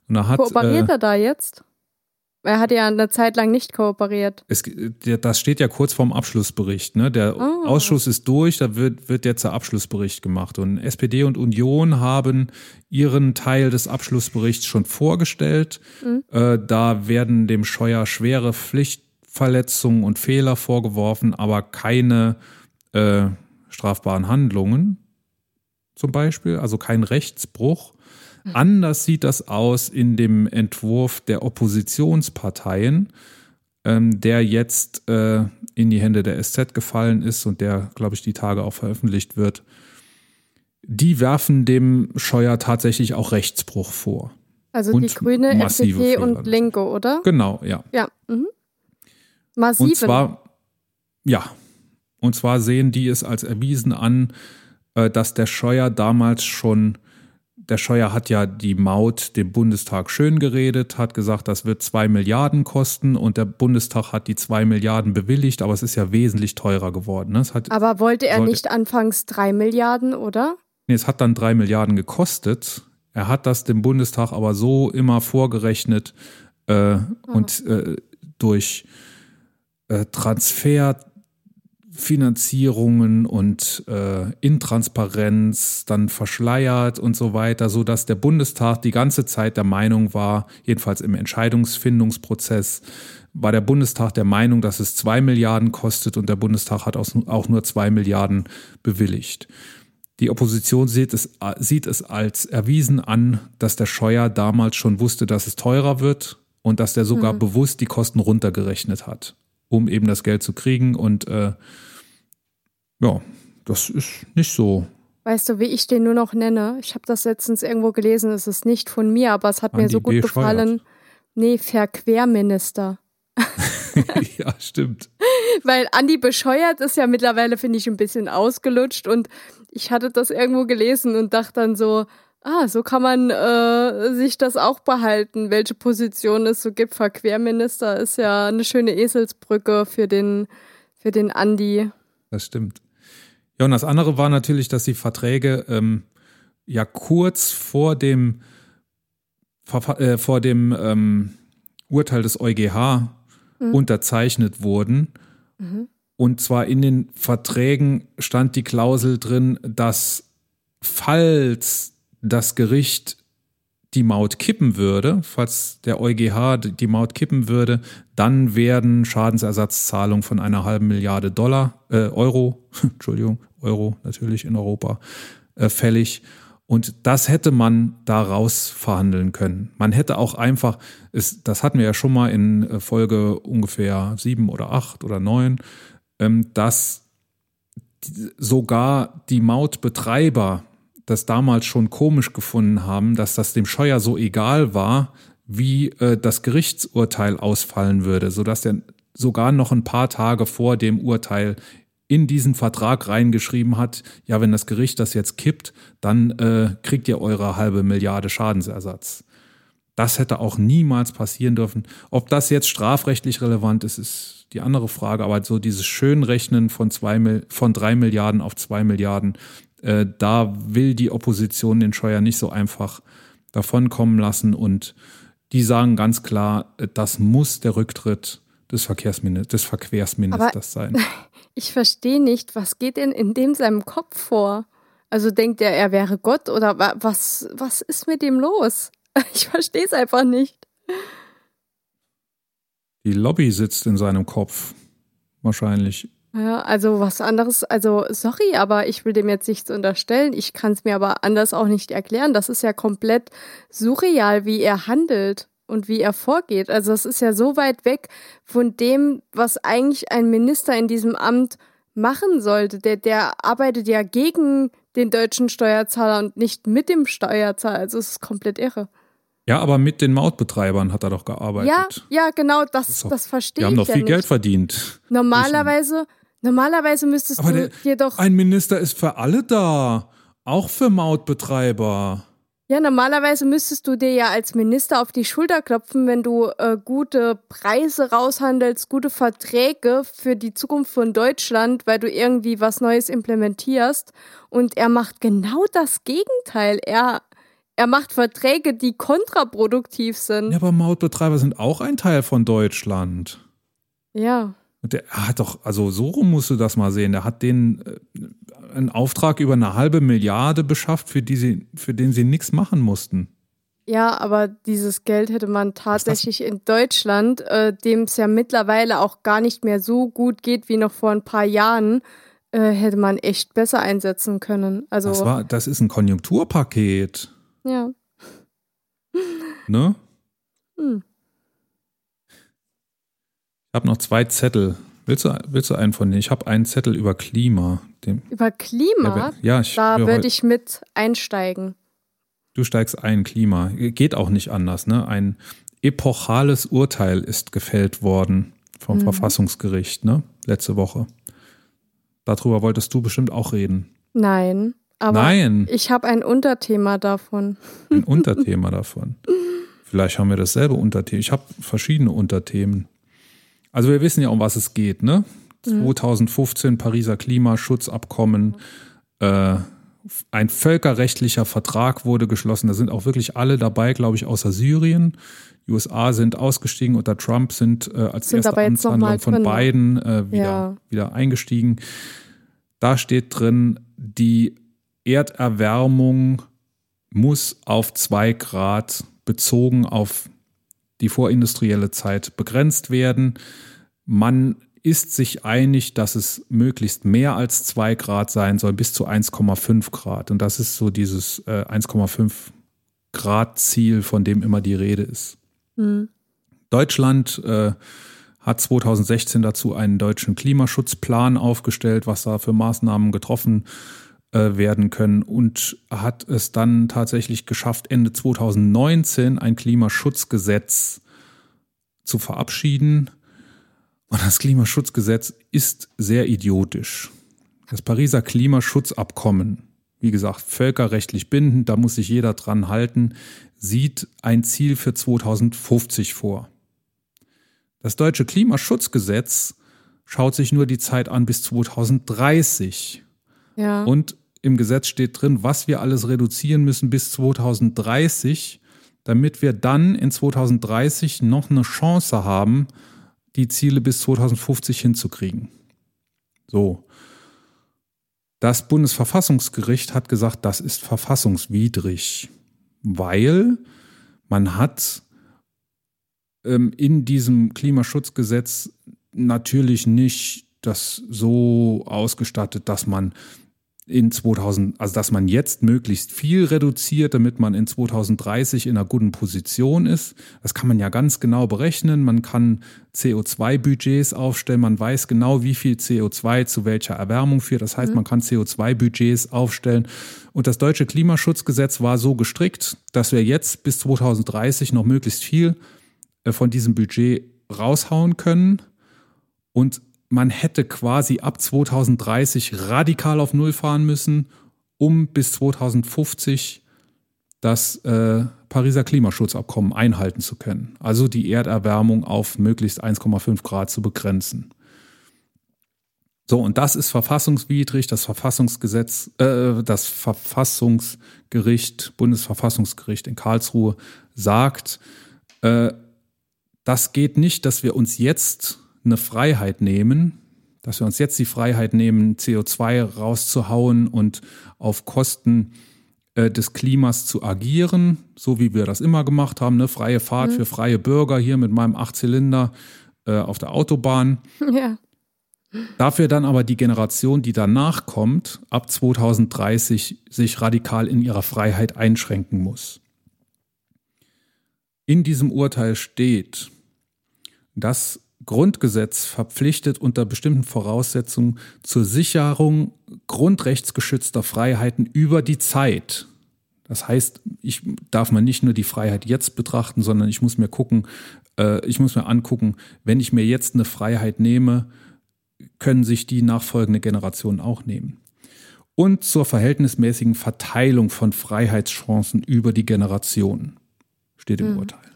Und da hat, kooperiert äh, er da jetzt? Er hat ja eine Zeit lang nicht kooperiert.
Es, das steht ja kurz vorm Abschlussbericht. Ne? Der oh. Ausschuss ist durch, da wird, wird jetzt der Abschlussbericht gemacht. Und SPD und Union haben ihren Teil des Abschlussberichts schon vorgestellt. Mhm. Äh, da werden dem Scheuer schwere Pflichtverletzungen und Fehler vorgeworfen, aber keine äh, strafbaren Handlungen. zum Beispiel, also kein Rechtsbruch. Anders sieht das aus in dem Entwurf der Oppositionsparteien, ähm, der jetzt äh, in die Hände der SZ gefallen ist und der, glaube ich, die Tage auch veröffentlicht wird. Die werfen dem Scheuer tatsächlich auch Rechtsbruch vor.
Also die Grüne, FDP und. Linke, oder?
Genau, ja.
Ja. Mhm. Massive.
Und zwar, ja, und zwar sehen die es als erwiesen an, äh, dass der Scheuer damals schon, der Scheuer hat ja die Maut dem Bundestag schön geredet, hat gesagt, das wird zwei Milliarden kosten und der Bundestag hat die zwei Milliarden bewilligt, aber es ist ja wesentlich teurer geworden. Ne? Es, hat,
Aber wollte er
sollte-
nicht anfangs drei Milliarden, oder?
nee, es hat dann drei Milliarden gekostet. Er hat das dem Bundestag aber so immer vorgerechnet äh, und äh, durch äh, Transferfinanzierungen und äh, Intransparenz dann verschleiert und so weiter, so dass der Bundestag die ganze Zeit der Meinung war, jedenfalls im Entscheidungsfindungsprozess, war der Bundestag der Meinung, dass es zwei Milliarden kostet und der Bundestag hat auch nur zwei Milliarden bewilligt. Die Opposition sieht es, sieht es als erwiesen an, dass der Scheuer damals schon wusste, dass es teurer wird und dass der sogar bewusst die Kosten runtergerechnet hat, um eben das Geld zu kriegen. Und äh, ja, das ist nicht so.
Weißt du, wie ich den nur noch nenne? Ich habe das letztens irgendwo gelesen, es ist nicht von mir, aber es hat mir
Andi
so gut
B.
gefallen. Nee, Verquerminister.
ja, stimmt.
Weil Andi bescheuert ist ja mittlerweile, finde ich, ein bisschen ausgelutscht und ich hatte das irgendwo gelesen und dachte dann so, ah, so kann man äh, sich das auch behalten, welche Position es so gibt. Verquerminister ist ja eine schöne Eselsbrücke für den, für den Andi.
Das stimmt. Ja, und das andere war natürlich, dass die Verträge ähm, ja kurz vor dem, äh, vor dem ähm, Urteil des EuGH unterzeichnet wurden. Und zwar in den Verträgen stand die Klausel drin, dass falls das Gericht die Maut kippen würde, falls der EuGH die Maut kippen würde, dann werden Schadensersatzzahlungen von einer halben Milliarde Dollar, äh, Euro, Entschuldigung, Euro natürlich in Europa, äh, fällig. Und das hätte man daraus verhandeln können. Man hätte auch einfach, es, das hatten wir ja schon mal in äh, Folge ungefähr sieben oder acht oder neun, ähm, dass sogar die Mautbetreiber das damals schon komisch gefunden haben, dass das dem Scheuer so egal war, wie äh, das Gerichtsurteil ausfallen würde, sodass er sogar noch ein paar Tage vor dem Urteil in diesen Vertrag reingeschrieben hat, ja, wenn das Gericht das jetzt kippt, dann äh, kriegt ihr eure halbe Milliarde Schadensersatz. Das hätte auch niemals passieren dürfen. Ob das jetzt strafrechtlich relevant ist, ist die andere Frage. Aber so dieses Schönrechnen von, zwei, von drei Milliarden auf zwei Milliarden, äh, da will die Opposition den Scheuer nicht so einfach davonkommen lassen. Und die sagen ganz klar, äh, das muss der Rücktritt des, Verkehrsmin des Verkehrsministers sein.
Ich verstehe nicht, was geht denn in dem seinem Kopf vor? Also denkt er, er wäre Gott oder wa was, was ist mit ihm los? Ich verstehe es einfach nicht.
Die Lobby sitzt in seinem Kopf. Wahrscheinlich.
Ja, also was anderes, also sorry, aber ich will dem jetzt nichts unterstellen. Ich kann es mir aber anders auch nicht erklären. Das ist ja komplett surreal, wie er handelt und wie er vorgeht. Also das ist ja so weit weg von dem, was eigentlich ein Minister in diesem Amt machen sollte. Der, der arbeitet ja gegen den deutschen Steuerzahler und nicht mit dem Steuerzahler. Also es ist komplett irre.
Ja, aber mit den Mautbetreibern hat er doch gearbeitet.
Ja, ja, genau, das,
doch-
das verstehe
Die
ich
haben doch
ja
viel
nicht.
Geld verdient.
Normalerweise, normalerweise müsstest
Aber
du
der,
dir doch
ein Minister ist für alle da. Auch für Mautbetreiber.
Ja, normalerweise müsstest du dir ja als Minister auf die Schulter klopfen, wenn du äh, gute Preise raushandelst, gute Verträge für die Zukunft von Deutschland, weil du irgendwie was Neues implementierst. Und er macht genau das Gegenteil. Er, er macht Verträge, die kontraproduktiv sind.
Ja, aber Mautbetreiber sind auch ein Teil von Deutschland.
Ja.
Und der er hat doch, also so rum musst du das mal sehen. Der hat den äh, einen Auftrag über eine halbe Milliarde beschafft, für, die sie, für den sie nichts machen mussten.
Ja, aber dieses Geld hätte man tatsächlich in Deutschland, äh, dem es ja mittlerweile auch gar nicht mehr so gut geht wie noch vor ein paar Jahren, äh, hätte man echt besser einsetzen können. Also,
das, war, das ist ein Konjunkturpaket.
Ja.
Ne? Hm. Ich habe noch zwei Zettel. Willst du, willst du einen von denen? Ich habe einen Zettel über Klima.
Über Klima?
Ja, ich,
da würde ich mit einsteigen.
Du steigst ein, Klima. Geht auch nicht anders. Ne? Ein epochales Urteil ist gefällt worden vom mhm. Verfassungsgericht, ne? Letzte Woche. Darüber wolltest du bestimmt auch reden.
Nein, aber
Nein.
ich habe ein Unterthema davon.
Ein Unterthema davon. Vielleicht haben wir dasselbe Unterthema. Ich habe verschiedene Unterthemen. Also wir wissen ja, um was es geht, ne? 2015 mhm. Pariser Klimaschutzabkommen. Äh, ein völkerrechtlicher Vertrag wurde geschlossen. Da sind auch wirklich alle dabei, glaube ich, außer Syrien. Die USA sind ausgestiegen unter Trump, sind äh, als sind erste Amtshandlung von drin. Biden äh, wieder, ja. wieder eingestiegen. Da steht drin, die Erderwärmung muss auf zwei Grad bezogen auf die vorindustrielle Zeit begrenzt werden. Man ist sich einig, dass es möglichst mehr als zwei Grad sein soll, bis zu 1,5 Grad. Und das ist so dieses äh, 1,5 Grad Ziel, von dem immer die Rede ist. Mhm. Deutschland äh, hat 2016 dazu einen deutschen Klimaschutzplan aufgestellt, was da für Maßnahmen getroffen äh, werden können und hat es dann tatsächlich geschafft, Ende 2019 ein Klimaschutzgesetz zu verabschieden und das Klimaschutzgesetz ist sehr idiotisch. Das Pariser Klimaschutzabkommen, wie gesagt, völkerrechtlich bindend, da muss sich jeder dran halten, sieht ein Ziel für 2050 vor. Das deutsche Klimaschutzgesetz schaut sich nur die Zeit an bis 2030.
Ja.
Und im Gesetz steht drin, was wir alles reduzieren müssen bis 2030, damit wir dann in 2030 noch eine Chance haben, die Ziele bis 2050 hinzukriegen. So. Das Bundesverfassungsgericht hat gesagt, das ist verfassungswidrig, weil man hat ähm, in diesem Klimaschutzgesetz natürlich nicht das so ausgestattet, dass man in 2000, also dass man jetzt möglichst viel reduziert, damit man in 2030 in einer guten Position ist. Das kann man ja ganz genau berechnen. Man kann CO2-Budgets aufstellen. Man weiß genau, wie viel CO2 zu welcher Erwärmung führt. Das heißt, mhm. man kann CO2-Budgets aufstellen. Und das deutsche Klimaschutzgesetz war so gestrickt, dass wir jetzt bis 2030 noch möglichst viel äh, von diesem Budget raushauen können. Und man hätte quasi ab 2030 radikal auf Null fahren müssen, um bis 2050 das äh, Pariser Klimaschutzabkommen einhalten zu können. Also die Erderwärmung auf möglichst 1,5 Grad zu begrenzen. So, und das ist verfassungswidrig. Das Verfassungsgesetz, äh, das Verfassungsgericht, Bundesverfassungsgericht in Karlsruhe sagt, äh, das geht nicht, dass wir uns jetzt eine Freiheit nehmen, dass wir uns jetzt die Freiheit nehmen, CO2 rauszuhauen und auf Kosten äh, des Klimas zu agieren, so wie wir das immer gemacht haben, eine freie Fahrt mhm. für freie Bürger hier mit meinem Achtzylinder äh, auf der Autobahn.
Ja.
Dafür dann aber die Generation, die danach kommt, ab 2030 sich radikal in ihrer Freiheit einschränken muss. In diesem Urteil steht, dass Grundgesetz verpflichtet unter bestimmten Voraussetzungen zur Sicherung grundrechtsgeschützter Freiheiten über die Zeit. Das heißt, ich darf man nicht nur die Freiheit jetzt betrachten, sondern ich muss mir gucken, äh, ich muss mir angucken, wenn ich mir jetzt eine Freiheit nehme, können sich die nachfolgende Generation auch nehmen. Und zur verhältnismäßigen Verteilung von Freiheitschancen über die Generationen steht im mhm. Urteil.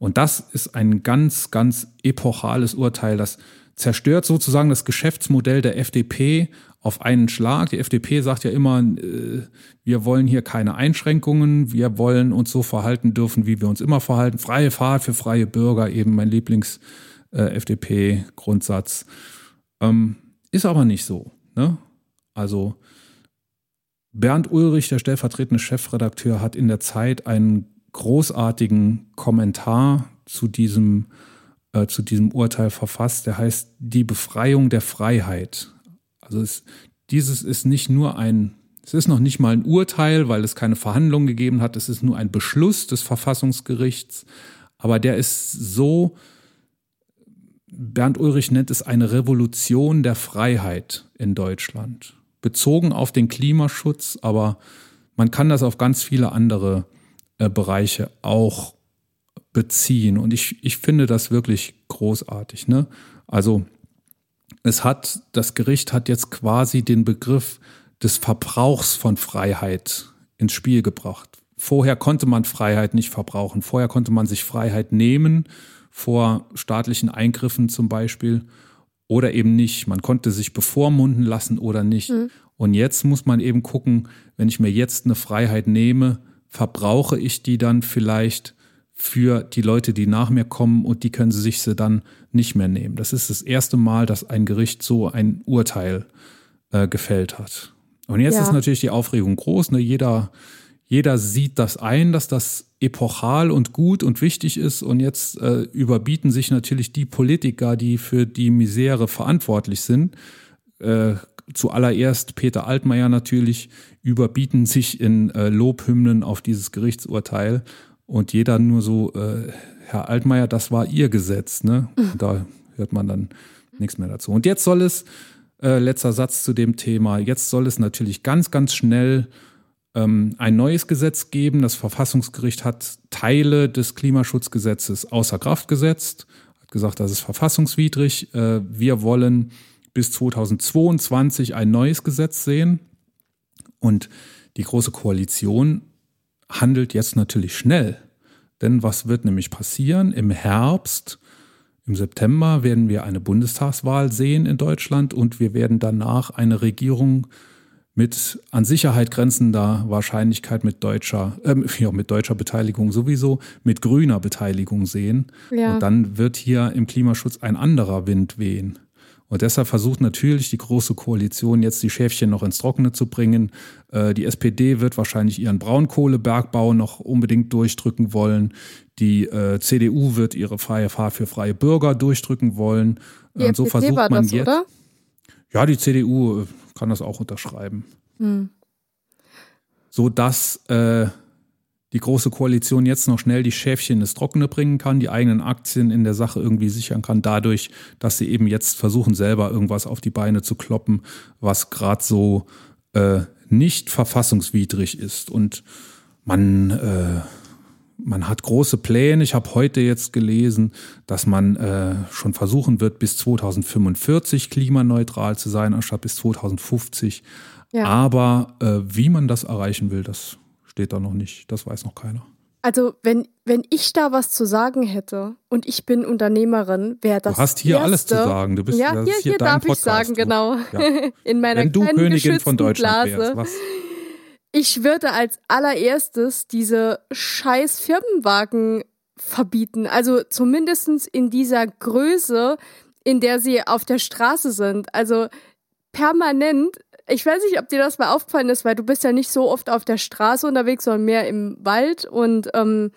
Und das ist ein ganz, ganz epochales Urteil. Das zerstört sozusagen das Geschäftsmodell der FDP auf einen Schlag. Die FDP sagt ja immer, äh, wir wollen hier keine Einschränkungen, wir wollen uns so verhalten dürfen, wie wir uns immer verhalten. Freie Fahrt für freie Bürger, eben mein Lieblings-FDP-Grundsatz. Äh, ähm, ist aber nicht so. Ne? Also Bernd Ulrich, der stellvertretende Chefredakteur, hat in der Zeit einen großartigen Kommentar zu diesem, äh, zu diesem Urteil verfasst. Der heißt Die Befreiung der Freiheit. Also es, dieses ist nicht nur ein, es ist noch nicht mal ein Urteil, weil es keine Verhandlungen gegeben hat, es ist nur ein Beschluss des Verfassungsgerichts, aber der ist so, Bernd Ulrich nennt es eine Revolution der Freiheit in Deutschland, bezogen auf den Klimaschutz, aber man kann das auf ganz viele andere äh, Bereiche auch beziehen. Und ich, ich finde das wirklich großartig. Ne? Also es hat, das Gericht hat jetzt quasi den Begriff des Verbrauchs von Freiheit ins Spiel gebracht. Vorher konnte man Freiheit nicht verbrauchen. Vorher konnte man sich Freiheit nehmen vor staatlichen Eingriffen zum Beispiel oder eben nicht. Man konnte sich bevormunden lassen oder nicht. Mhm. Und jetzt muss man eben gucken, wenn ich mir jetzt eine Freiheit nehme, verbrauche ich die dann vielleicht für die Leute, die nach mir kommen und die können sie sich sie dann nicht mehr nehmen. Das ist das erste Mal, dass ein Gericht so ein Urteil äh, gefällt hat. Und jetzt ja. ist natürlich die Aufregung groß. Ne? Jeder, jeder sieht das ein, dass das epochal und gut und wichtig ist. Und jetzt äh, überbieten sich natürlich die Politiker, die für die Misere verantwortlich sind. Äh, zuallererst Peter Altmaier natürlich, überbieten sich in äh, Lobhymnen auf dieses Gerichtsurteil und jeder nur so, äh, Herr Altmaier, das war Ihr Gesetz, ne? Mhm. Da hört man dann nichts mehr dazu. Und jetzt soll es, äh, letzter Satz zu dem Thema, jetzt soll es natürlich ganz, ganz schnell ähm, ein neues Gesetz geben. Das Verfassungsgericht hat Teile des Klimaschutzgesetzes außer Kraft gesetzt, hat gesagt, das ist verfassungswidrig. Äh, wir wollen bis 2022 ein neues Gesetz sehen. Und die Große Koalition handelt jetzt natürlich schnell. Denn was wird nämlich passieren? Im Herbst, im September werden wir eine Bundestagswahl sehen in Deutschland und wir werden danach eine Regierung mit an Sicherheit grenzender Wahrscheinlichkeit mit deutscher, äh, ja, mit deutscher Beteiligung sowieso, mit grüner Beteiligung sehen. Ja. Und dann wird hier im Klimaschutz ein anderer Wind wehen. Und deshalb versucht natürlich die Große Koalition jetzt die Schäfchen noch ins Trockene zu bringen. Äh, die SPD wird wahrscheinlich ihren Braunkohlebergbau noch unbedingt durchdrücken wollen. Die äh, CDU wird ihre freie Fahrt für freie Bürger durchdrücken wollen.
Die Und so versucht man das, jetzt. Oder?
Ja, die CDU äh, kann das auch unterschreiben. Hm. So dass äh, die Große Koalition jetzt noch schnell die Schäfchen ins Trockene bringen kann, die eigenen Aktien in der Sache irgendwie sichern kann, dadurch, dass sie eben jetzt versuchen, selber irgendwas auf die Beine zu kloppen, was gerade so äh, nicht verfassungswidrig ist. Und man, äh, man hat große Pläne. Ich habe heute jetzt gelesen, dass man äh, schon versuchen wird, bis 2045 klimaneutral zu sein, anstatt bis 2050. Ja. Aber äh, wie man das erreichen will, das steht da noch nicht. Das weiß noch keiner.
Also, wenn, wenn ich da was zu sagen hätte und ich bin Unternehmerin, wäre das.
Du hast hier erste, alles zu sagen. Du bist
ja hier, hier, hier darf Podcast, ich sagen, genau. Ja. In meiner
wenn du Königin von Deutschland Blase. Wärst, was?
Ich würde als allererstes diese scheiß Firmenwagen verbieten. Also zumindest in dieser Größe, in der sie auf der Straße sind. Also permanent ich weiß nicht, ob dir das mal aufgefallen ist, weil du bist ja nicht so oft auf der Straße unterwegs, sondern mehr im Wald und ähm,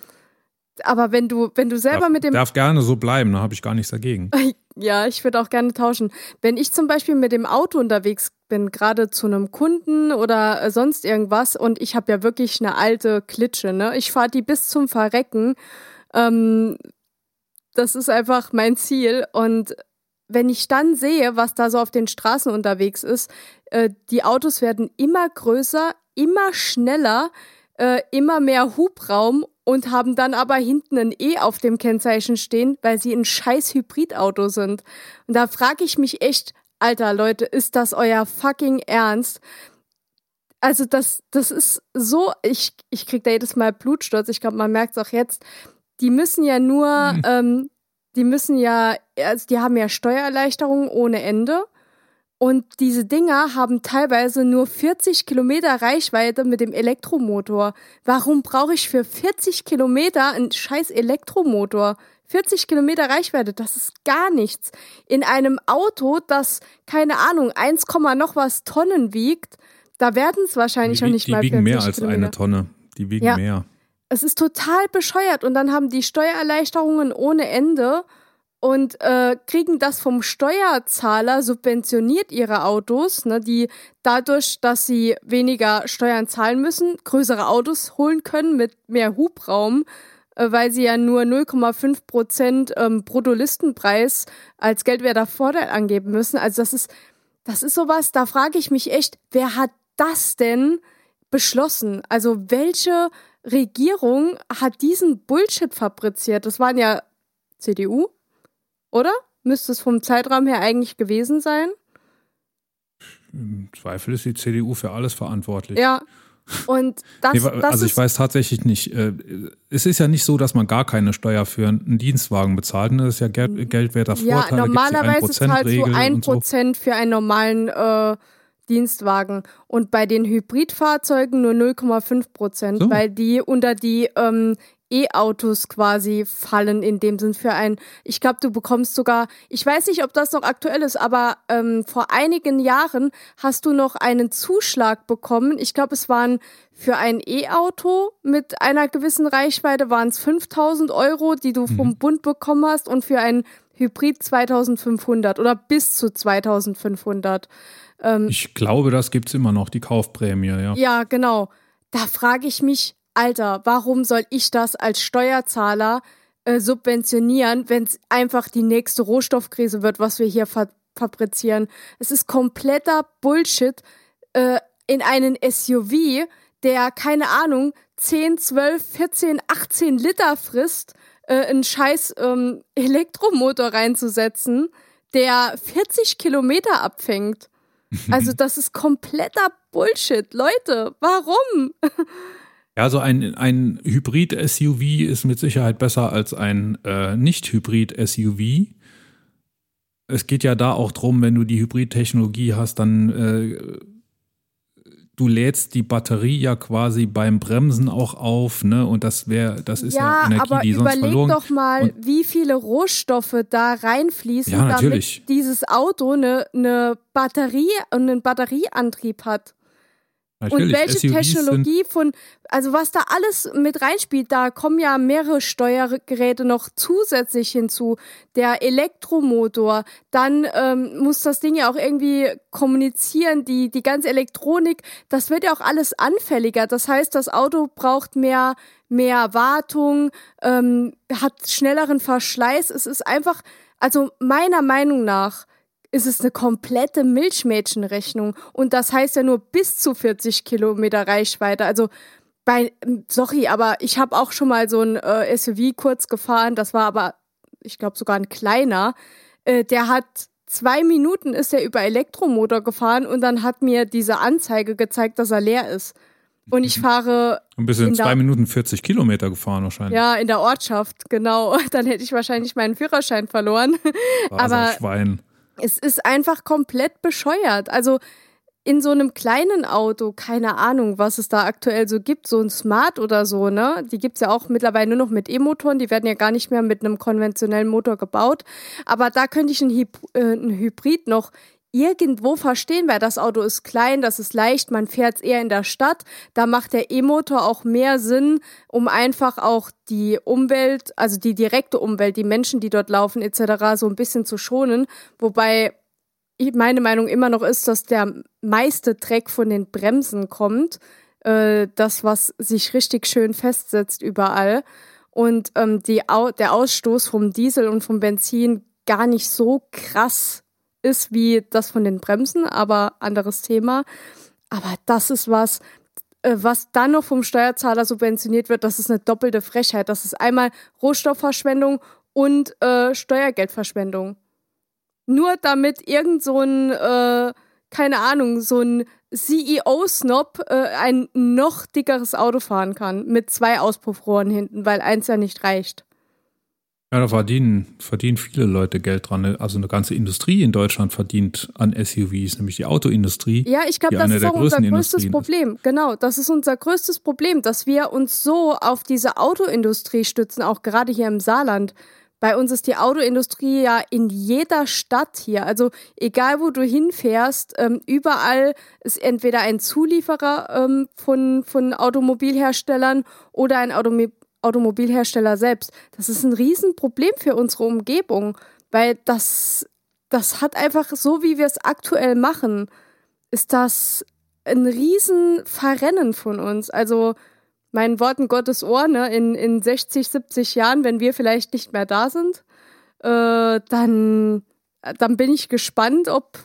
aber wenn du, wenn du selber
darf,
mit dem.
Darf gerne so bleiben, da habe ich gar nichts dagegen.
Ja, ich würde auch gerne tauschen. Wenn ich zum Beispiel mit dem Auto unterwegs bin, gerade zu einem Kunden oder sonst irgendwas, und ich habe ja wirklich eine alte Klitsche, ne? Ich fahre die bis zum Verrecken. Ähm, das ist einfach mein Ziel. Und wenn ich dann sehe, was da so auf den Straßen unterwegs ist, äh, die Autos werden immer größer, immer schneller, äh, immer mehr Hubraum und haben dann aber hinten ein E auf dem Kennzeichen stehen, weil sie ein scheiß Hybridauto sind. Und da frage ich mich echt, Alter Leute, ist das euer fucking Ernst? Also das, das ist so, ich, ich krieg da jedes Mal Blutsturz, ich glaube, man merkt es auch jetzt. Die müssen ja nur, mhm. ähm, die müssen ja, also die haben ja Steuererleichterungen ohne Ende. Und diese Dinger haben teilweise nur 40 Kilometer Reichweite mit dem Elektromotor. Warum brauche ich für 40 Kilometer einen scheiß Elektromotor? 40 Kilometer Reichweite, das ist gar nichts. In einem Auto, das, keine Ahnung, 1, noch was Tonnen wiegt, da werden es wahrscheinlich die, noch nicht
die
mal
40 Die wiegen mehr als Kilometer. eine Tonne. Die wiegen ja. mehr.
Es ist total bescheuert und dann haben die Steuererleichterungen ohne Ende und äh, kriegen das vom Steuerzahler subventioniert ihre Autos, ne, die dadurch, dass sie weniger Steuern zahlen müssen, größere Autos holen können mit mehr Hubraum, äh, weil sie ja nur 0,5 Prozent ähm, Bruttolistenpreis als geldwerter Vorteil angeben müssen. Also das ist, das ist sowas, da frage ich mich echt, wer hat das denn beschlossen? Also welche Regierung hat diesen Bullshit fabriziert? Das waren ja CDU, oder? Müsste es vom Zeitraum her eigentlich gewesen sein?
Im Zweifel ist die CDU für alles verantwortlich.
Ja. Und das,
nee,
das
also ich weiß tatsächlich nicht. Äh, es ist ja nicht so, dass man gar keine Steuer für einen Dienstwagen bezahlt. Das ist ja Geld, geldwerter Vorteil.
Ja, normalerweise zahlst du ein Prozent so. für einen normalen äh, Dienstwagen und bei den Hybridfahrzeugen nur 0,5 Prozent, so. weil die unter die ähm, E-Autos quasi fallen in dem Sinn für ein, ich glaube, du bekommst sogar, ich weiß nicht, ob das noch aktuell ist, aber ähm, vor einigen Jahren hast du noch einen Zuschlag bekommen. Ich glaube, es waren für ein E-Auto mit einer gewissen Reichweite waren es 5000 Euro, die du vom mhm. Bund bekommen hast und für ein Hybrid 2500 oder bis zu 2500.
Ähm, ich glaube, das gibt es immer noch, die Kaufprämie, ja.
Ja, genau. Da frage ich mich, Alter, warum soll ich das als Steuerzahler äh, subventionieren, wenn es einfach die nächste Rohstoffkrise wird, was wir hier fa fabrizieren? Es ist kompletter Bullshit äh, in einen SUV, der, keine Ahnung, 10, 12, 14, 18 Liter frisst, äh, einen scheiß ähm, Elektromotor reinzusetzen, der 40 Kilometer abfängt. Also das ist kompletter Bullshit. Leute, warum?
Ja, so ein, ein Hybrid-SUV ist mit Sicherheit besser als ein äh, Nicht-Hybrid-SUV. Es geht ja da auch drum, wenn du die Hybrid-Technologie hast, dann äh, du lädst die Batterie ja quasi beim Bremsen auch auf, ne? Und das wäre, das ist ja, ja Energie, die sonst verloren.
Überleg doch mal, und wie viele Rohstoffe da reinfließen, ja, damit dieses Auto eine, eine Batterie und einen Batterieantrieb hat. Natürlich, und welche SUVs Technologie von, also was da alles mit reinspielt, da kommen ja mehrere Steuergeräte noch zusätzlich hinzu. Der Elektromotor, dann ähm, muss das Ding ja auch irgendwie kommunizieren, die, die ganze Elektronik, das wird ja auch alles anfälliger. Das heißt, das Auto braucht mehr, mehr Wartung, ähm, hat schnelleren Verschleiß. Es ist einfach, also meiner Meinung nach, ist es eine komplette Milchmädchenrechnung. Und das heißt ja nur bis zu 40 Kilometer Reichweite. Also bei, sorry, aber ich habe auch schon mal so ein äh, SUV kurz gefahren. Das war aber, ich glaube, sogar ein kleiner. Äh, der hat zwei Minuten ist er über Elektromotor gefahren und dann hat mir diese Anzeige gezeigt, dass er leer ist. Und ich mhm. fahre.
Und bist in zwei Minuten 40 Kilometer gefahren wahrscheinlich.
Ja, in der Ortschaft, genau. Dann hätte ich wahrscheinlich meinen Führerschein verloren. Aber
Schwein.
Es ist einfach komplett bescheuert. Also in so einem kleinen Auto, keine Ahnung, was es da aktuell so gibt, so ein Smart oder so, ne? Die gibt's ja auch mittlerweile nur noch mit E-Motoren, die werden ja gar nicht mehr mit einem konventionellen Motor gebaut. Aber da könnte ich ein, Hy äh, ein Hybrid noch irgendwo verstehen, weil das Auto ist klein, das ist leicht, man fährt eher in der Stadt. Da macht der E-Motor auch mehr Sinn, um einfach auch die Umwelt, also die direkte Umwelt, die Menschen, die dort laufen etc. so ein bisschen zu schonen. Wobei meine Meinung immer noch ist, dass der meiste Dreck von den Bremsen kommt. Äh, das, was sich richtig schön festsetzt überall. Und ähm, die, der Ausstoß vom Diesel und vom Benzin gar nicht so krass ist wie das von den Bremsen, aber anderes Thema. Aber das ist was, äh, was dann noch vom Steuerzahler subventioniert wird, das ist eine doppelte Frechheit. Das ist einmal Rohstoffverschwendung und äh, Steuergeldverschwendung. Nur damit irgend so ein, äh, keine Ahnung, so ein CEO-Snob äh, ein noch dickeres Auto fahren kann mit zwei Auspuffrohren hinten, weil eins ja nicht reicht.
Ja, da verdienen, verdienen viele Leute Geld dran. Also eine ganze Industrie in Deutschland verdient an SUVs, nämlich die Autoindustrie.
Ja, ich glaube, das ist auch unser größtes Problem. Ist. Genau, das ist unser größtes Problem, dass wir uns so auf diese Autoindustrie stützen, auch gerade hier im Saarland. Bei uns ist die Autoindustrie ja in jeder Stadt hier. Also egal, wo du hinfährst, ähm, überall ist entweder ein Zulieferer ähm, von, von Automobilherstellern oder ein Automobil Automobilhersteller selbst. Das ist ein Riesenproblem für unsere Umgebung, weil das, das hat einfach so, wie wir es aktuell machen, ist das ein Riesenverrennen von uns. Also meinen Worten Gottes Ohr, ne, in, in 60, 70 Jahren, wenn wir vielleicht nicht mehr da sind, äh, dann, dann bin ich gespannt, ob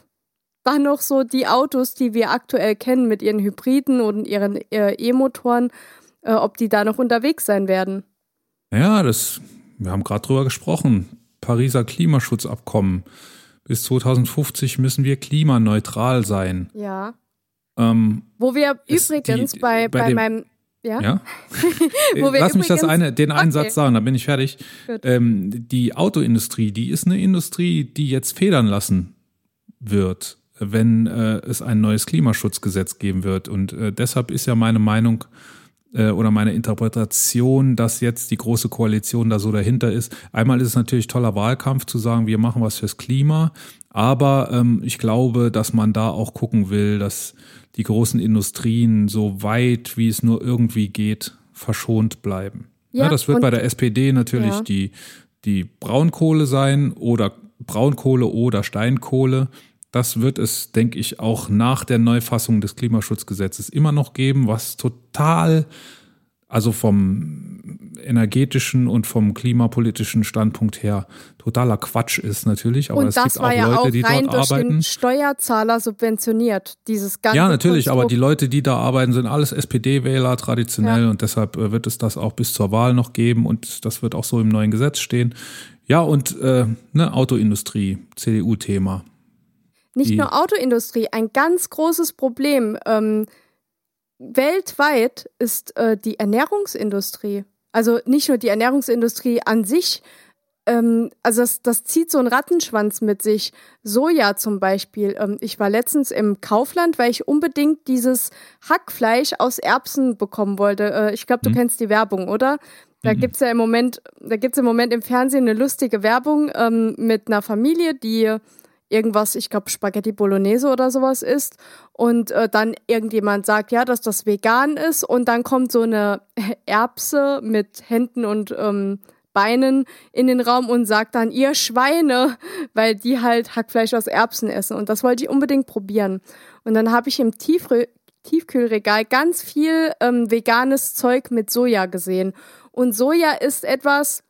dann noch so die Autos, die wir aktuell kennen mit ihren Hybriden und ihren äh, E-Motoren, äh, ob die da noch unterwegs sein werden.
Ja, das, wir haben gerade drüber gesprochen. Pariser Klimaschutzabkommen. Bis 2050 müssen wir klimaneutral sein.
Ja.
Ähm,
Wo wir übrigens die, bei, bei, bei meinem ja.
ja? Lass mich das eine, den einen okay. Satz sagen, dann bin ich fertig. Ähm, die Autoindustrie, die ist eine Industrie, die jetzt federn lassen wird, wenn äh, es ein neues Klimaschutzgesetz geben wird. Und äh, deshalb ist ja meine Meinung äh, oder meine Interpretation, dass jetzt die große Koalition da so dahinter ist. Einmal ist es natürlich toller Wahlkampf zu sagen, wir machen was fürs Klima, aber ähm, ich glaube, dass man da auch gucken will, dass die großen Industrien so weit, wie es nur irgendwie geht, verschont bleiben. Ja, ja das wird bei der SPD natürlich ja. die, die Braunkohle sein oder Braunkohle oder Steinkohle. Das wird es, denke ich, auch nach der Neufassung des Klimaschutzgesetzes immer noch geben, was total also vom energetischen und vom klimapolitischen Standpunkt her totaler Quatsch ist natürlich. Aber
und
es
das
gibt
war
auch
ja
Leute,
auch
die
rein
dort
durch
arbeiten.
Den Steuerzahler subventioniert, dieses ganze
Ja, natürlich,
Konstrukt.
aber die Leute, die da arbeiten, sind alles SPD-Wähler traditionell
Ja.
und deshalb äh, wird es das auch bis zur Wahl noch geben und das wird auch so im neuen Gesetz stehen. Ja, und äh, ne, Autoindustrie, CDU-Thema.
Nicht nur Autoindustrie, ein ganz großes Problem. Ähm, weltweit ist äh, die Ernährungsindustrie. Also nicht nur die Ernährungsindustrie an sich, ähm, also das, das zieht so einen Rattenschwanz mit sich. Soja zum Beispiel. Ähm, ich war letztens im Kaufland, weil ich unbedingt dieses Hackfleisch aus Erbsen bekommen wollte. Äh, ich glaube, du
Mhm.
kennst die Werbung, oder? Da
Mhm.
gibt's ja im Moment, da gibt's im Moment im Fernsehen eine lustige Werbung ähm, mit einer Familie, die irgendwas, ich glaube Spaghetti Bolognese oder sowas isst und äh, dann irgendjemand sagt, ja, dass das vegan ist und dann kommt so eine Erbse mit Händen und ähm, Beinen in den Raum und sagt dann, ihr Schweine, weil die halt Hackfleisch aus Erbsen essen und das wollte ich unbedingt probieren. Und dann habe ich im Tiefre Tiefkühlregal ganz viel ähm, veganes Zeug mit Soja gesehen. Und Soja ist etwas,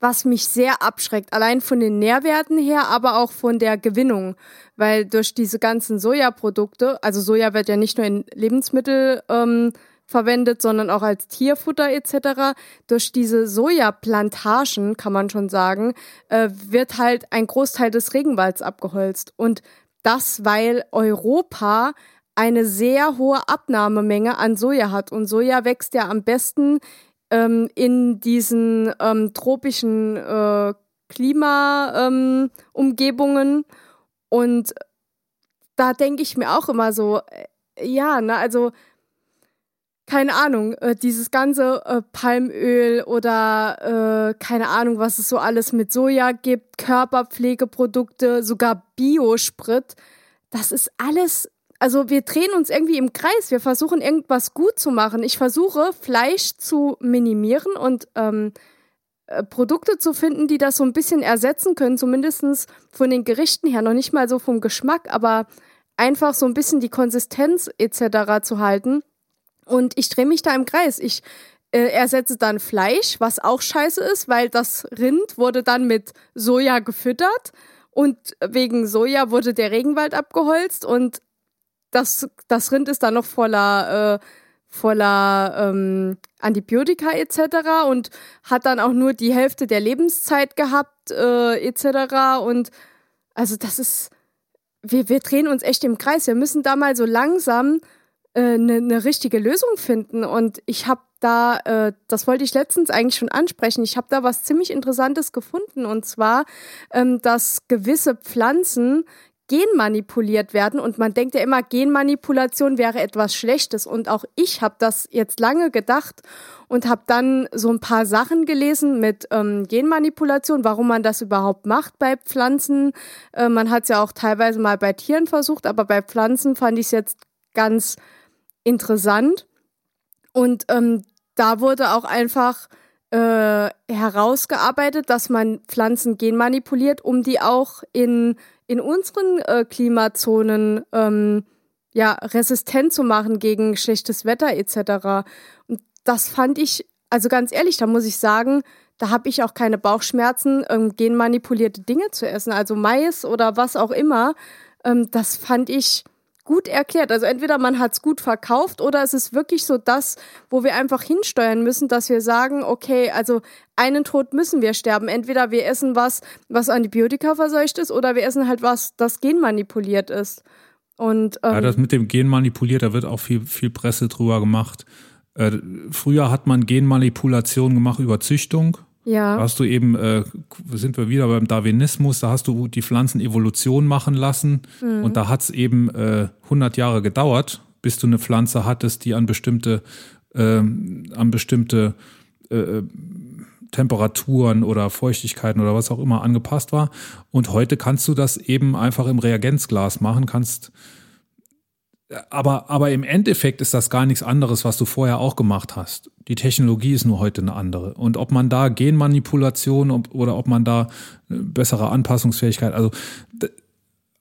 was mich sehr abschreckt, allein von den Nährwerten her, aber auch von der Gewinnung, weil durch diese ganzen Sojaprodukte, also Soja wird ja nicht nur in Lebensmittel ähm, verwendet, sondern auch als Tierfutter etc. Durch diese Sojaplantagen, kann man schon sagen, äh, wird halt ein Großteil des Regenwalds abgeholzt. Und das, weil Europa eine sehr hohe Abnahmemenge an Soja hat. Und Soja wächst ja am besten ähm, in diesen ähm, tropischen äh, Klimaumgebungen. Ähm, und da denke ich mir auch immer so, äh, ja, ne, also keine Ahnung, äh, dieses ganze äh, Palmöl oder äh, keine Ahnung, was es so alles mit Soja gibt, Körperpflegeprodukte, sogar Biosprit, das ist alles also wir drehen uns irgendwie im Kreis. Wir versuchen irgendwas gut zu machen. Ich versuche Fleisch zu minimieren und ähm, äh, Produkte zu finden, die das so ein bisschen ersetzen können, zumindest von den Gerichten her, noch nicht mal so vom Geschmack, aber einfach so ein bisschen die Konsistenz etc. zu halten. Und ich drehe mich da im Kreis. Ich äh, ersetze dann Fleisch, was auch scheiße ist, weil das Rind wurde dann mit Soja gefüttert und wegen Soja wurde der Regenwald abgeholzt und das, das Rind ist dann noch voller, äh, voller ähm, Antibiotika etc. und hat dann auch nur die Hälfte der Lebenszeit gehabt äh, etc. Und also das ist, wir, wir drehen uns echt im Kreis. Wir müssen da mal so langsam eine äh, ne richtige Lösung finden. Und ich habe da, äh, das wollte ich letztens eigentlich schon ansprechen, ich habe da was ziemlich Interessantes gefunden. Und zwar, ähm, dass gewisse Pflanzen genmanipuliert werden. Und man denkt ja immer, Genmanipulation wäre etwas Schlechtes. Und auch ich habe das jetzt lange gedacht und habe dann so ein paar Sachen gelesen mit ähm, Genmanipulation, warum man das überhaupt macht bei Pflanzen. Äh, man hat es ja auch teilweise mal bei Tieren versucht, aber bei Pflanzen fand ich es jetzt ganz interessant. Und ähm, da wurde auch einfach äh, herausgearbeitet, dass man Pflanzen genmanipuliert, um die auch in, in unseren äh, Klimazonen ähm, ja, resistent zu machen gegen schlechtes Wetter etc. Und das fand ich, also ganz ehrlich, da muss ich sagen, da habe ich auch keine Bauchschmerzen, ähm, genmanipulierte Dinge zu essen, also Mais oder was auch immer. Ähm, das fand ich gut erklärt. Also entweder man hat es gut verkauft oder es ist wirklich so das, wo wir einfach hinsteuern müssen, dass wir sagen, okay, also einen Tod müssen wir sterben. Entweder wir essen was, was Antibiotika verseucht ist, oder wir essen halt was, das genmanipuliert ist. Und,
ähm, ja, das mit dem Genmanipuliert, da wird auch viel, viel Presse drüber gemacht. Äh, früher hat man Genmanipulation gemacht über Züchtung. Ja. Da hast du eben, äh, sind wir wieder beim Darwinismus, da hast du die Pflanzen Evolution machen lassen mhm. und da hat es eben äh, 100 Jahre gedauert, bis du eine Pflanze hattest, die an bestimmte, äh, an bestimmte äh, Temperaturen oder Feuchtigkeiten oder was auch immer angepasst war. Und heute kannst du das eben einfach im Reagenzglas machen, kannst aber, aber im Endeffekt ist das gar nichts anderes, was du vorher auch gemacht hast. Die Technologie ist nur heute eine andere. Und ob man da Genmanipulation oder ob man da bessere Anpassungsfähigkeit, also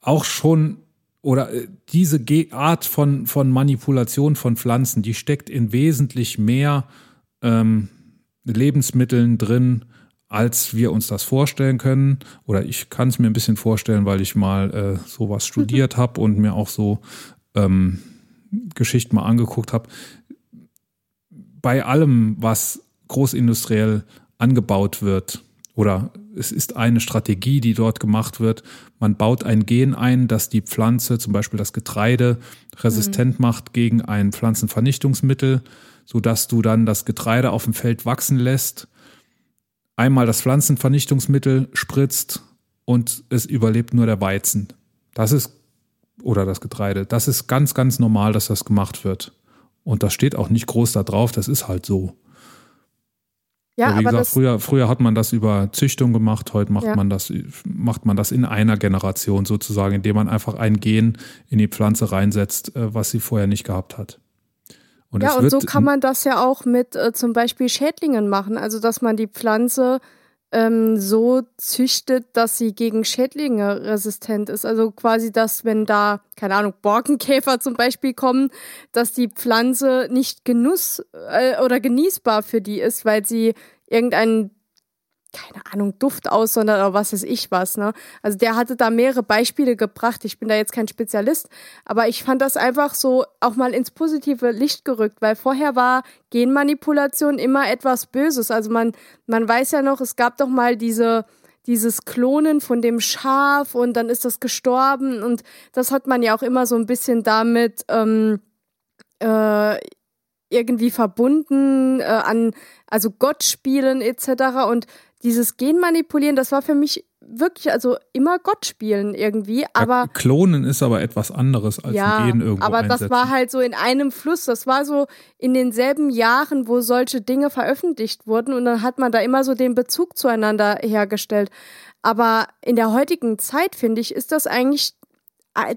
auch schon oder äh, diese Art von, von Manipulation von Pflanzen, die steckt in wesentlich mehr ähm, Lebensmitteln drin, als wir uns das vorstellen können. Oder ich kann es mir ein bisschen vorstellen, weil ich mal äh, sowas studiert habe und mir auch so ähm, Geschichten mal angeguckt habe, bei allem, was großindustriell angebaut wird, oder es ist eine Strategie, die dort gemacht wird. Man baut ein Gen ein, das die Pflanze, zum Beispiel das Getreide, resistent mhm. macht gegen ein Pflanzenvernichtungsmittel, sodass du dann das Getreide auf dem Feld wachsen lässt, einmal das Pflanzenvernichtungsmittel spritzt und es überlebt nur der Weizen. Das ist oder das Getreide. Das ist ganz, ganz normal, dass das gemacht wird. Und das steht auch nicht groß da drauf, das ist halt so. Ja, aber wie gesagt, früher, früher hat man das über Züchtung gemacht, heute macht ja. man das, macht man das in einer Generation sozusagen, indem man einfach ein Gen in die Pflanze reinsetzt, äh, was sie vorher nicht gehabt hat.
Und ja, und so kann man das ja auch mit äh, zum Beispiel Schädlingen machen. Also, dass man die Pflanze ähm, so züchtet, dass sie gegen Schädlinge resistent ist. Also quasi, dass wenn da, keine Ahnung, Borkenkäfer zum Beispiel kommen, dass die Pflanze nicht genuss äh, oder genießbar für die ist, weil sie irgendeinen keine Ahnung, Duft aus, sondern was weiß ich was, ne? Also der hatte da mehrere Beispiele gebracht. Ich bin da jetzt kein Spezialist, aber ich fand das einfach so auch mal ins positive Licht gerückt, weil vorher war Genmanipulation immer etwas Böses. Also man, man weiß ja noch, es gab doch mal diese, dieses Klonen von dem Schaf und dann ist das gestorben und das hat man ja auch immer so ein bisschen damit ähm, äh, irgendwie verbunden äh, an also Gott spielen etc. Und dieses Genmanipulieren, das war für mich wirklich, also immer Gott spielen irgendwie, aber. Ja,
klonen ist aber etwas anderes als ja, Gen irgendwo
aber
einsetzen.
das war halt so in einem Fluss, das war so in denselben Jahren, wo solche Dinge veröffentlicht wurden und dann hat man da immer so den Bezug zueinander hergestellt. Aber in der heutigen Zeit, finde ich, ist das eigentlich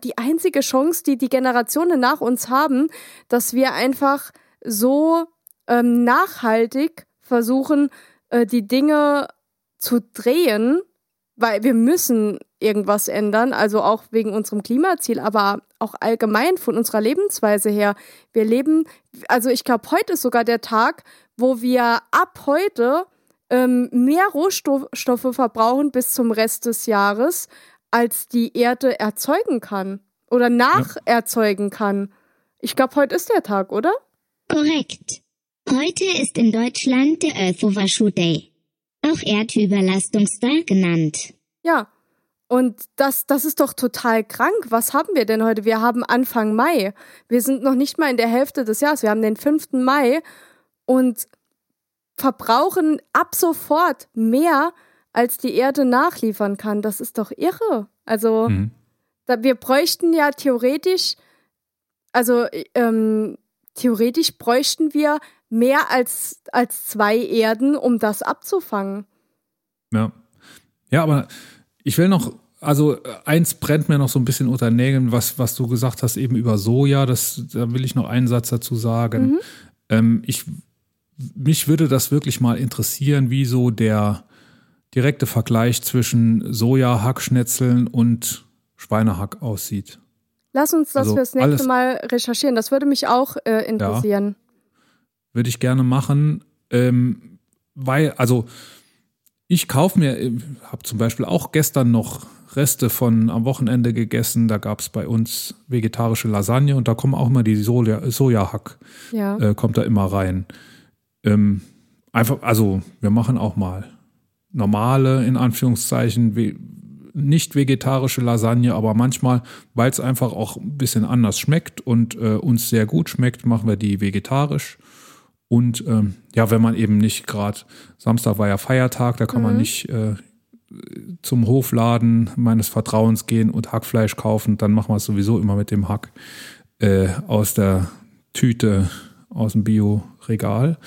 die einzige Chance, die die Generationen nach uns haben, dass wir einfach so ähm, nachhaltig versuchen, äh, die Dinge zu drehen, weil wir müssen irgendwas ändern, also auch wegen unserem Klimaziel, aber auch allgemein von unserer Lebensweise her. Wir leben, also ich glaube, heute ist sogar der Tag, wo wir ab heute ähm, mehr Rohstoffe verbrauchen bis zum Rest des Jahres, als die Erde erzeugen kann oder nacherzeugen kann. Ich glaube, heute ist der Tag, oder?
Korrekt. Heute ist in Deutschland der Earth Overshoot Day auch Erdüberlastungstag genannt.
Ja, und das, das ist doch total krank. Was haben wir denn heute? Wir haben Anfang Mai. Wir sind noch nicht mal in der Hälfte des Jahres. Wir haben den 5. Mai und verbrauchen ab sofort mehr, als die Erde nachliefern kann. Das ist doch irre. Also, mhm. da, wir bräuchten ja theoretisch, also ähm, theoretisch bräuchten wir mehr als, als zwei Erden, um das abzufangen.
Ja. Ja, aber ich will noch, also eins brennt mir noch so ein bisschen unter Nägeln, was, was du gesagt hast, eben über Soja, das, da will ich noch einen Satz dazu sagen. Mhm. Ähm, ich mich würde das wirklich mal interessieren, wie so der direkte Vergleich zwischen Soja-Hackschnetzeln und Schweinehack aussieht.
Lass uns das
Also
fürs nächste Mal recherchieren. Das würde mich auch äh, interessieren.
Würde ich gerne machen, ähm, weil, also ich kaufe mir, habe zum Beispiel auch gestern noch Reste von am Wochenende gegessen. Da gab es bei uns vegetarische Lasagne und da kommen auch immer die Soja, Sojahack,
Ja.
äh, kommt da immer rein. Ähm, einfach, also wir machen auch mal normale, in Anführungszeichen, we nicht vegetarische Lasagne, aber manchmal, weil es einfach auch ein bisschen anders schmeckt und äh, uns sehr gut schmeckt, machen wir die vegetarisch. Und ähm, ja, wenn man eben nicht gerade, Samstag war ja Feiertag, da kann man nicht äh, zum Hofladen meines Vertrauens gehen und Hackfleisch kaufen, dann machen wir es sowieso immer mit dem Hack äh, aus der Tüte, aus dem Bio-Regal.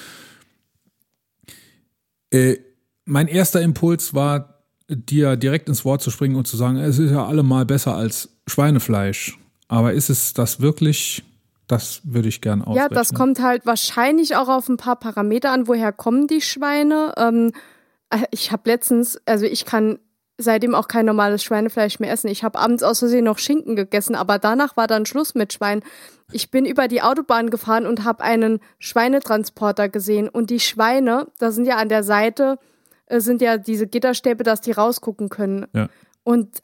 Äh, mein erster Impuls war, dir direkt ins Wort zu springen und zu sagen, es ist ja allemal besser als Schweinefleisch. Aber ist es das wirklich? Das würde ich gern
Ja,
ausrechnen.
das kommt halt wahrscheinlich auch auf ein paar Parameter an, woher kommen die Schweine. Ähm, äh, ich habe letztens, also ich kann seitdem auch kein normales Schweinefleisch mehr essen. Ich habe abends aus Versehen noch Schinken gegessen, aber danach war dann Schluss mit Schwein. Ich bin über die Autobahn gefahren und habe einen Schweinetransporter gesehen und die Schweine, da sind ja an der Seite äh, sind ja diese Gitterstäbe, dass die rausgucken können.
Ja.
Und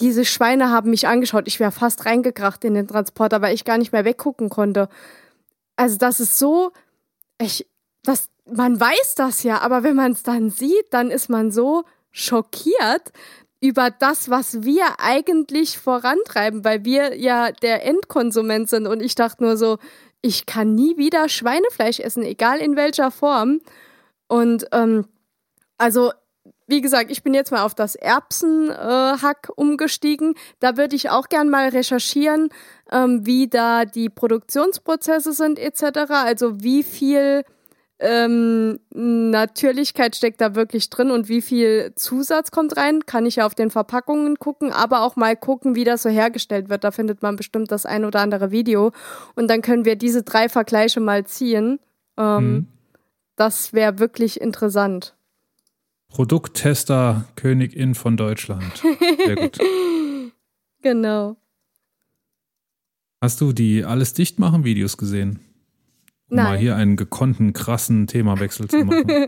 diese Schweine haben mich angeschaut. Ich wäre fast reingekracht in den Transporter, weil ich gar nicht mehr weggucken konnte. Also das ist so, ich, das, man weiß das ja, aber wenn man es dann sieht, dann ist man so schockiert über das, was wir eigentlich vorantreiben, weil wir ja der Endkonsument sind. Und ich dachte nur so, ich kann nie wieder Schweinefleisch essen, egal in welcher Form. Und ähm, also, wie gesagt, ich bin jetzt mal auf das Erbsenhack umgestiegen. Da würde ich auch gern mal recherchieren, ähm, wie da die Produktionsprozesse sind etc. Also wie viel ähm, Natürlichkeit steckt da wirklich drin und wie viel Zusatz kommt rein, kann ich ja auf den Verpackungen gucken, aber auch mal gucken, wie das so hergestellt wird. Da findet man bestimmt das ein oder andere Video. Und dann können wir diese drei Vergleiche mal ziehen. Ähm,
Mhm.
Das wäre wirklich interessant.
Produkttester Königin von Deutschland. Sehr gut.
Genau.
Hast du die alles dicht machen Videos gesehen? Um mal
Nein.
hier einen gekonnten, krassen Themawechsel zu machen.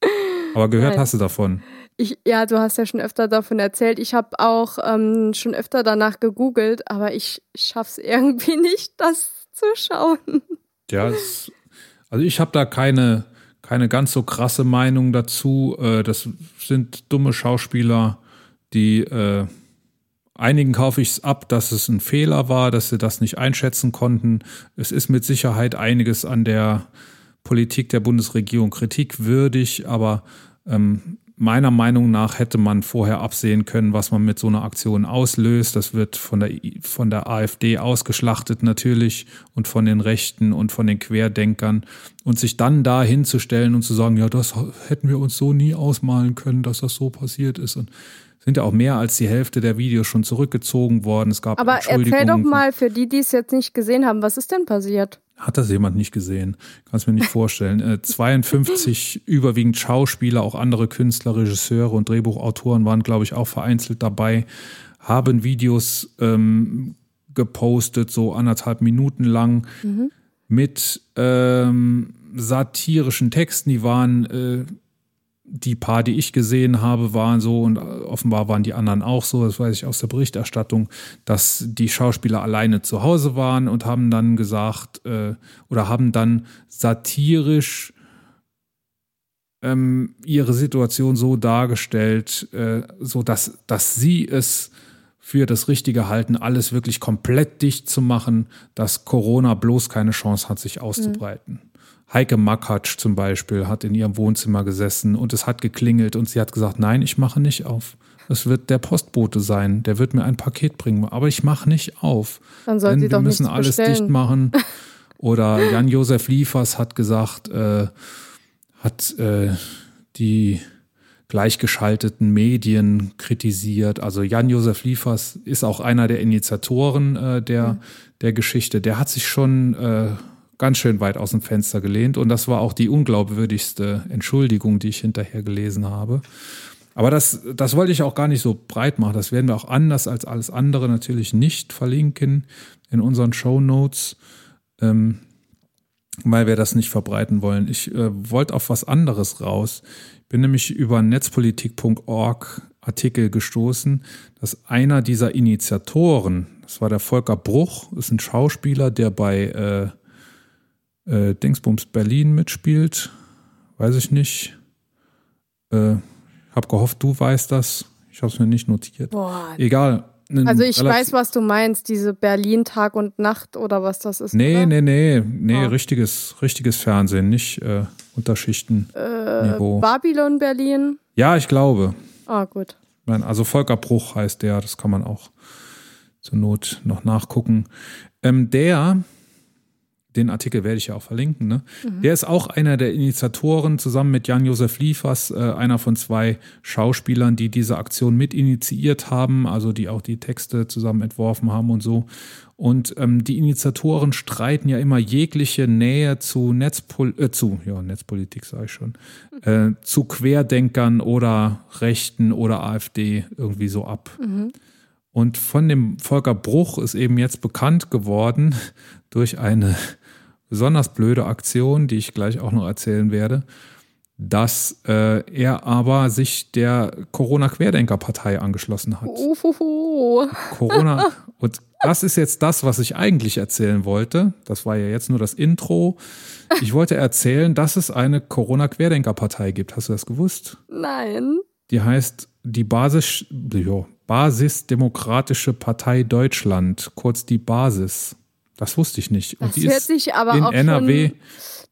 Aber gehört
Nein.
hast du davon.
Ich, ja, du hast ja schon öfter davon erzählt. Ich habe auch ähm, schon öfter danach gegoogelt, aber ich schaff's irgendwie nicht, das zu schauen.
Ja, es, also ich habe da keine, keine ganz so krasse Meinung dazu. Äh, Das sind dumme Schauspieler, die äh, einigen kaufe ich es ab, dass es ein Fehler war, dass sie das nicht einschätzen konnten. Es ist mit Sicherheit einiges an der Politik der Bundesregierung kritikwürdig, aber ähm, meiner Meinung nach hätte man vorher absehen können, was man mit so einer Aktion auslöst. Das wird von der, von der AfD ausgeschlachtet natürlich und von den Rechten und von den Querdenkern. Und sich dann da hinzustellen und zu sagen, ja, das hätten wir uns so nie ausmalen können, dass das so passiert ist. Und sind ja auch mehr als die Hälfte der Videos schon zurückgezogen worden. Es gab
Aber erzähl doch mal für die, die es jetzt nicht gesehen haben, was ist denn passiert?
Hat das jemand nicht gesehen? Kannst mir nicht vorstellen. Äh, 52 überwiegend Schauspieler, auch andere Künstler, Regisseure und Drehbuchautoren waren, glaube ich, auch vereinzelt dabei, haben Videos ähm, gepostet, so anderthalb Minuten lang, mit ähm, satirischen Texten. Die waren äh, die paar, die ich gesehen habe, waren so und offenbar waren die anderen auch so, das weiß ich aus der Berichterstattung, dass die Schauspieler alleine zu Hause waren und haben dann gesagt äh, oder haben dann satirisch ähm, ihre Situation so dargestellt, äh, so dass, dass sie es für das Richtige halten, alles wirklich komplett dicht zu machen, dass Corona bloß keine Chance hat, sich auszubreiten. Heike Makatsch zum Beispiel hat in ihrem Wohnzimmer gesessen und es hat geklingelt und sie hat gesagt, nein, ich mache nicht auf. Es wird der Postbote sein, der wird mir ein Paket bringen, aber ich mache nicht auf.
Dann soll
Denn
sie
wir
doch
müssen alles
bestellen.
dicht machen. Oder Jan-Josef Liefers hat gesagt, äh, hat äh, die gleichgeschalteten Medien kritisiert. Also Jan-Josef Liefers ist auch einer der Initiatoren äh, der, der Geschichte. Der hat sich schon äh, ganz schön weit aus dem Fenster gelehnt. Und das war auch die unglaubwürdigste Entschuldigung, die ich hinterher gelesen habe. Aber das, das wollte ich auch gar nicht so breit machen. Das werden wir auch anders als alles andere natürlich nicht verlinken in unseren Show Notes, ähm, weil wir das nicht verbreiten wollen. Ich äh, wollte auf was anderes raus. Ich bin nämlich über netzpolitik.org Artikel gestoßen, dass einer dieser Initiatoren, das war der Volker Bruch, ist ein Schauspieler, der bei äh, äh, Dingsbums Berlin mitspielt. Weiß ich nicht. Äh, hab gehofft, du weißt das. Ich habe es mir nicht notiert. Boah. Egal.
Also ich weiß, was du meinst, diese Berlin Tag und Nacht oder was das ist.
Nee, oder? nee, nee, nee, oh. richtiges, richtiges Fernsehen, nicht äh, Unterschichten. Äh,
Babylon Berlin?
Ja, ich glaube.
Ah, gut.
Also Volker Bruch heißt der, das kann man auch zur Not noch nachgucken. Ähm, der den Artikel werde ich ja auch verlinken, ne? Mhm. Der ist auch einer der Initiatoren, zusammen mit Jan-Josef Liefers, äh, einer von zwei Schauspielern, die diese Aktion mit initiiert haben, also die auch die Texte zusammen entworfen haben und so. Und ähm, die Initiatoren streiten ja immer jegliche Nähe zu Netzpol äh, zu, ja, Netzpolitik sage ich schon, äh, zu Querdenkern oder Rechten oder AfD irgendwie so ab. Mhm. Und von dem Volker Bruch ist eben jetzt bekannt geworden durch eine besonders blöde Aktion, die ich gleich auch noch erzählen werde, dass äh, er aber sich der Corona-Querdenker-Partei angeschlossen hat. Uhuhu. Corona. Und das ist jetzt das, was ich eigentlich erzählen wollte. Das war ja jetzt nur das Intro. Ich wollte erzählen, dass es eine Corona-Querdenker-Partei gibt. Hast du das gewusst?
Nein.
Die heißt die Basis, jo, Basisdemokratische Partei Deutschland, kurz die Basis. Das wusste ich nicht.
Und das hört sich aber in auch NRW. Schon,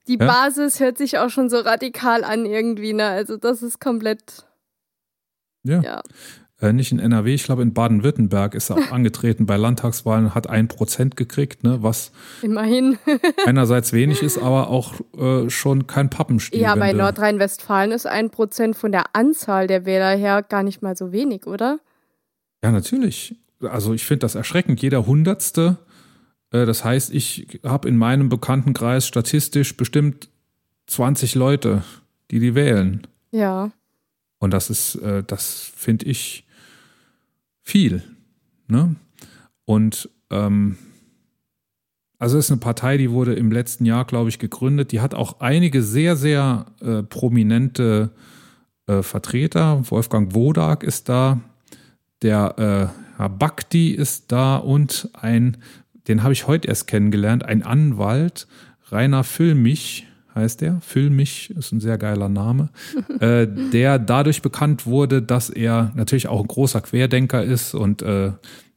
die ja? Basis hört sich auch schon so radikal an irgendwie, ne? Also das ist komplett.
Ja. ja. Äh, nicht in NRW, ich glaube in Baden-Württemberg ist er auch angetreten bei Landtagswahlen, hat ein Prozent gekriegt, ne, was
immerhin
einerseits wenig ist, aber auch äh, schon kein Pappenstiel.
Ja, bei Nordrhein-Westfalen ist ein Prozent von der Anzahl der Wähler her gar nicht mal so wenig, oder?
Ja, natürlich. Also ich finde das erschreckend. Jeder Hundertste das heißt, ich habe in meinem Bekanntenkreis statistisch bestimmt 20 Leute, die die wählen.
Ja.
Und das ist, äh, das finde ich viel. Ne? Und ähm, also es ist eine Partei, die wurde im letzten Jahr, glaube ich, gegründet. Die hat auch einige sehr, sehr äh, prominente äh, Vertreter. Wolfgang Wodak ist da, der äh, Herr Bakti ist da und ein den habe ich heute erst kennengelernt, ein Anwalt, Rainer Füllmich heißt er, Füllmich ist ein sehr geiler Name, äh, der dadurch bekannt wurde, dass er natürlich auch ein großer Querdenker ist und äh,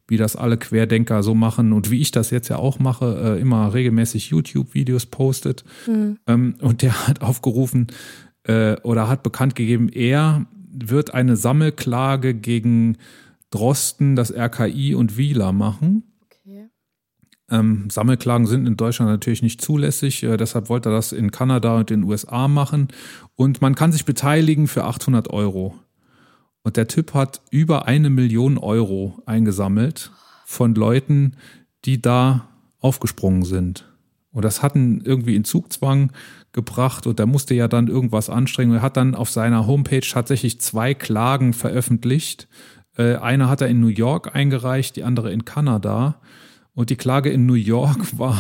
wie das alle Querdenker so machen und wie ich das jetzt ja auch mache, äh, immer regelmäßig YouTube-Videos postet. Mhm. Ähm, und der hat aufgerufen äh, oder hat bekannt gegeben, er wird eine Sammelklage gegen Drosten, das RKI und Wieler machen. Ähm, Sammelklagen sind in Deutschland natürlich nicht zulässig, äh, deshalb wollte er das in Kanada und den USA machen. Und man kann sich beteiligen für 800 Euro. Und der Typ hat über eine Million Euro eingesammelt von Leuten, die da aufgesprungen sind. Und das hat ihn irgendwie in Zugzwang gebracht und er musste ja dann irgendwas anstrengen. Er hat dann auf seiner Homepage tatsächlich zwei Klagen veröffentlicht. Äh, eine hat er in New York eingereicht, die andere in Kanada. Und die Klage in New York war,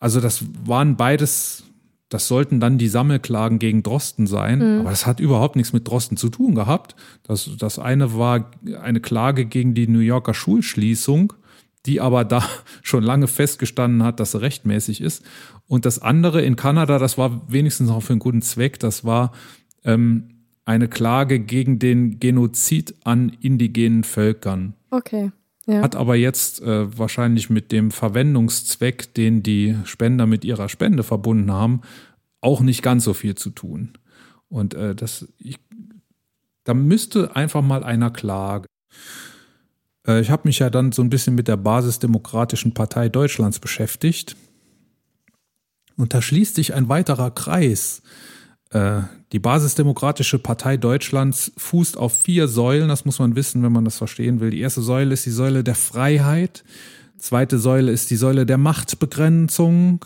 also das waren beides, das sollten dann die Sammelklagen gegen Drosten sein, mhm. aber das hat überhaupt nichts mit Drosten zu tun gehabt. Das, das eine war eine Klage gegen die New Yorker Schulschließung, die aber da schon lange festgestanden hat, dass sie rechtmäßig ist. Und das andere in Kanada, das war wenigstens auch für einen guten Zweck, das war ähm, eine Klage gegen den Genozid an indigenen Völkern.
Okay.
Ja. Hat aber jetzt äh, wahrscheinlich mit dem Verwendungszweck, den die Spender mit ihrer Spende verbunden haben, auch nicht ganz so viel zu tun. Und äh, das, ich, da müsste einfach mal einer klagen. Äh, ich habe mich ja dann so ein bisschen mit der Basisdemokratischen Partei Deutschlands beschäftigt. Und da schließt sich ein weiterer Kreis. Äh, die Basisdemokratische Partei Deutschlands fußt auf vier Säulen, das muss man wissen, wenn man das verstehen will. Die erste Säule ist die Säule der Freiheit, Zweite Säule ist die Säule der Machtbegrenzung.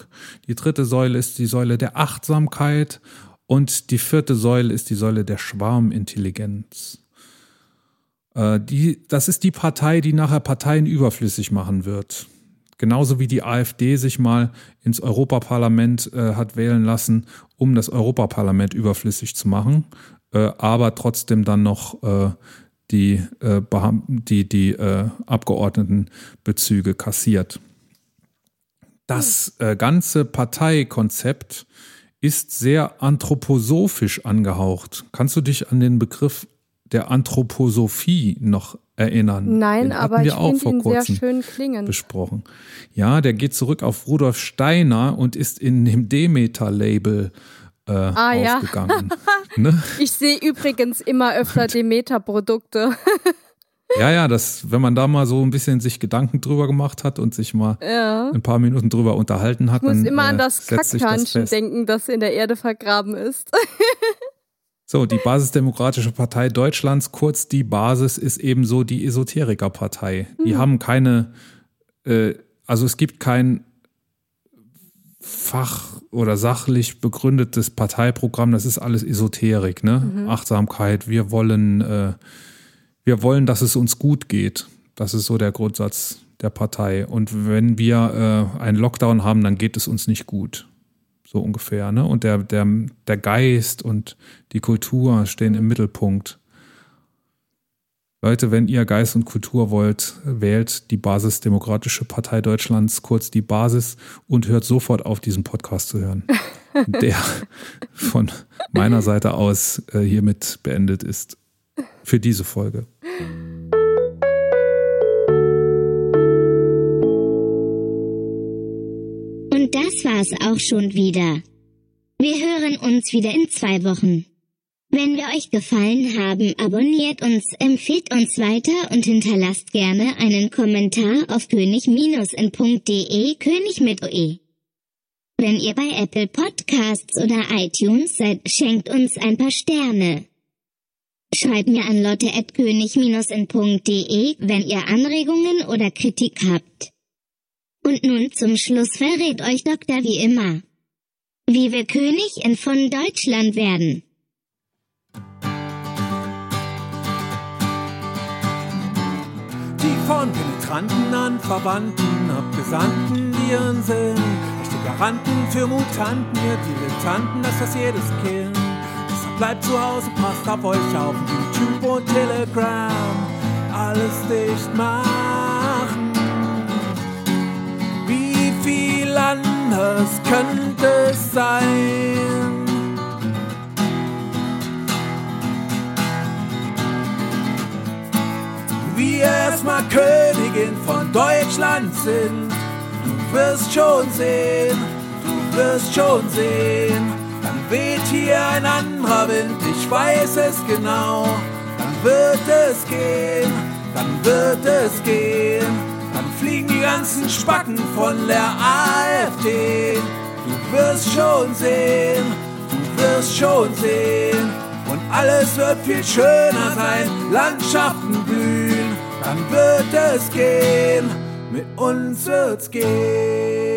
Die dritte Säule ist die Säule der Achtsamkeit. Und die vierte Säule ist die Säule der Schwarmintelligenz. Äh, die, das ist die Partei, die nachher Parteien überflüssig machen wird. Genauso wie die AfD sich mal ins Europaparlament äh, hat wählen lassen, um das Europaparlament überflüssig zu machen, äh, aber trotzdem dann noch äh, die, äh, die, die äh, Abgeordnetenbezüge kassiert. Das äh, ganze Parteikonzept ist sehr anthroposophisch angehaucht. Kannst du dich an den Begriff der Anthroposophie noch erinnern?
Nein, aber ich finde ihn sehr schön klingend.
Besprochen. Ja, der geht zurück auf Rudolf Steiner und ist in dem Demeter-Label äh, ah, aufgegangen.
Ja. ne? Ich sehe übrigens immer öfter Demeter-Produkte.
ja, ja, das, wenn man da mal so ein bisschen sich Gedanken drüber gemacht hat und sich mal ja. ein paar Minuten drüber unterhalten hat,
ich muss
dann,
immer äh, an das Kackhörnchen denken, das in der Erde vergraben ist.
So, die Basisdemokratische Partei Deutschlands, kurz die Basis, ist ebenso die Esoterikerpartei. Die mhm. haben keine, äh, also es gibt kein fach- oder sachlich begründetes Parteiprogramm, das ist alles Esoterik, ne? Mhm. Achtsamkeit, wir wollen, äh, wir wollen, dass es uns gut geht. Das ist so der Grundsatz der Partei. Und wenn wir äh, einen Lockdown haben, dann geht es uns nicht gut so ungefähr. Ne? Und der, der, der Geist und die Kultur stehen im Mittelpunkt. Leute, wenn ihr Geist und Kultur wollt, wählt die Basisdemokratische Partei Deutschlands, kurz die Basis, und hört sofort auf, diesen Podcast zu hören, der von meiner Seite aus äh, hiermit beendet ist für diese Folge.
Das war's auch schon wieder. Wir hören uns wieder in zwei Wochen. Wenn wir euch gefallen haben, abonniert uns, empfiehlt uns weiter und hinterlasst gerne einen Kommentar auf könig-in.de König mit OE. Wenn ihr bei Apple Podcasts oder iTunes seid, schenkt uns ein paar Sterne. Schreibt mir an lotte.könig-in.de, wenn ihr Anregungen oder Kritik habt. Und nun zum Schluss verrät euch Doktor wie immer, wie wir Königin von Deutschland werden.
Die von Penetranten an Verwandten, Abgesandten ihren Sinn. Echte Garanten für Mutanten, ihr Dilettanten, das was jedes Kind. Deshalb bleibt zu Hause, passt auf euch auf, YouTube und Telegram. Alles dicht machen. Anders könnte es sein. Wir erstmal Königin von Deutschland sind. Du wirst schon sehen, du wirst schon sehen. Dann weht hier ein anderer Wind, ich weiß es genau. Dann wird es gehen, dann wird es gehen fliegen die ganzen Spacken von der AfD. Du wirst schon sehen, du wirst schon sehen. Und alles wird viel schöner sein, Landschaften blühen, dann wird es gehen, mit uns wird's gehen.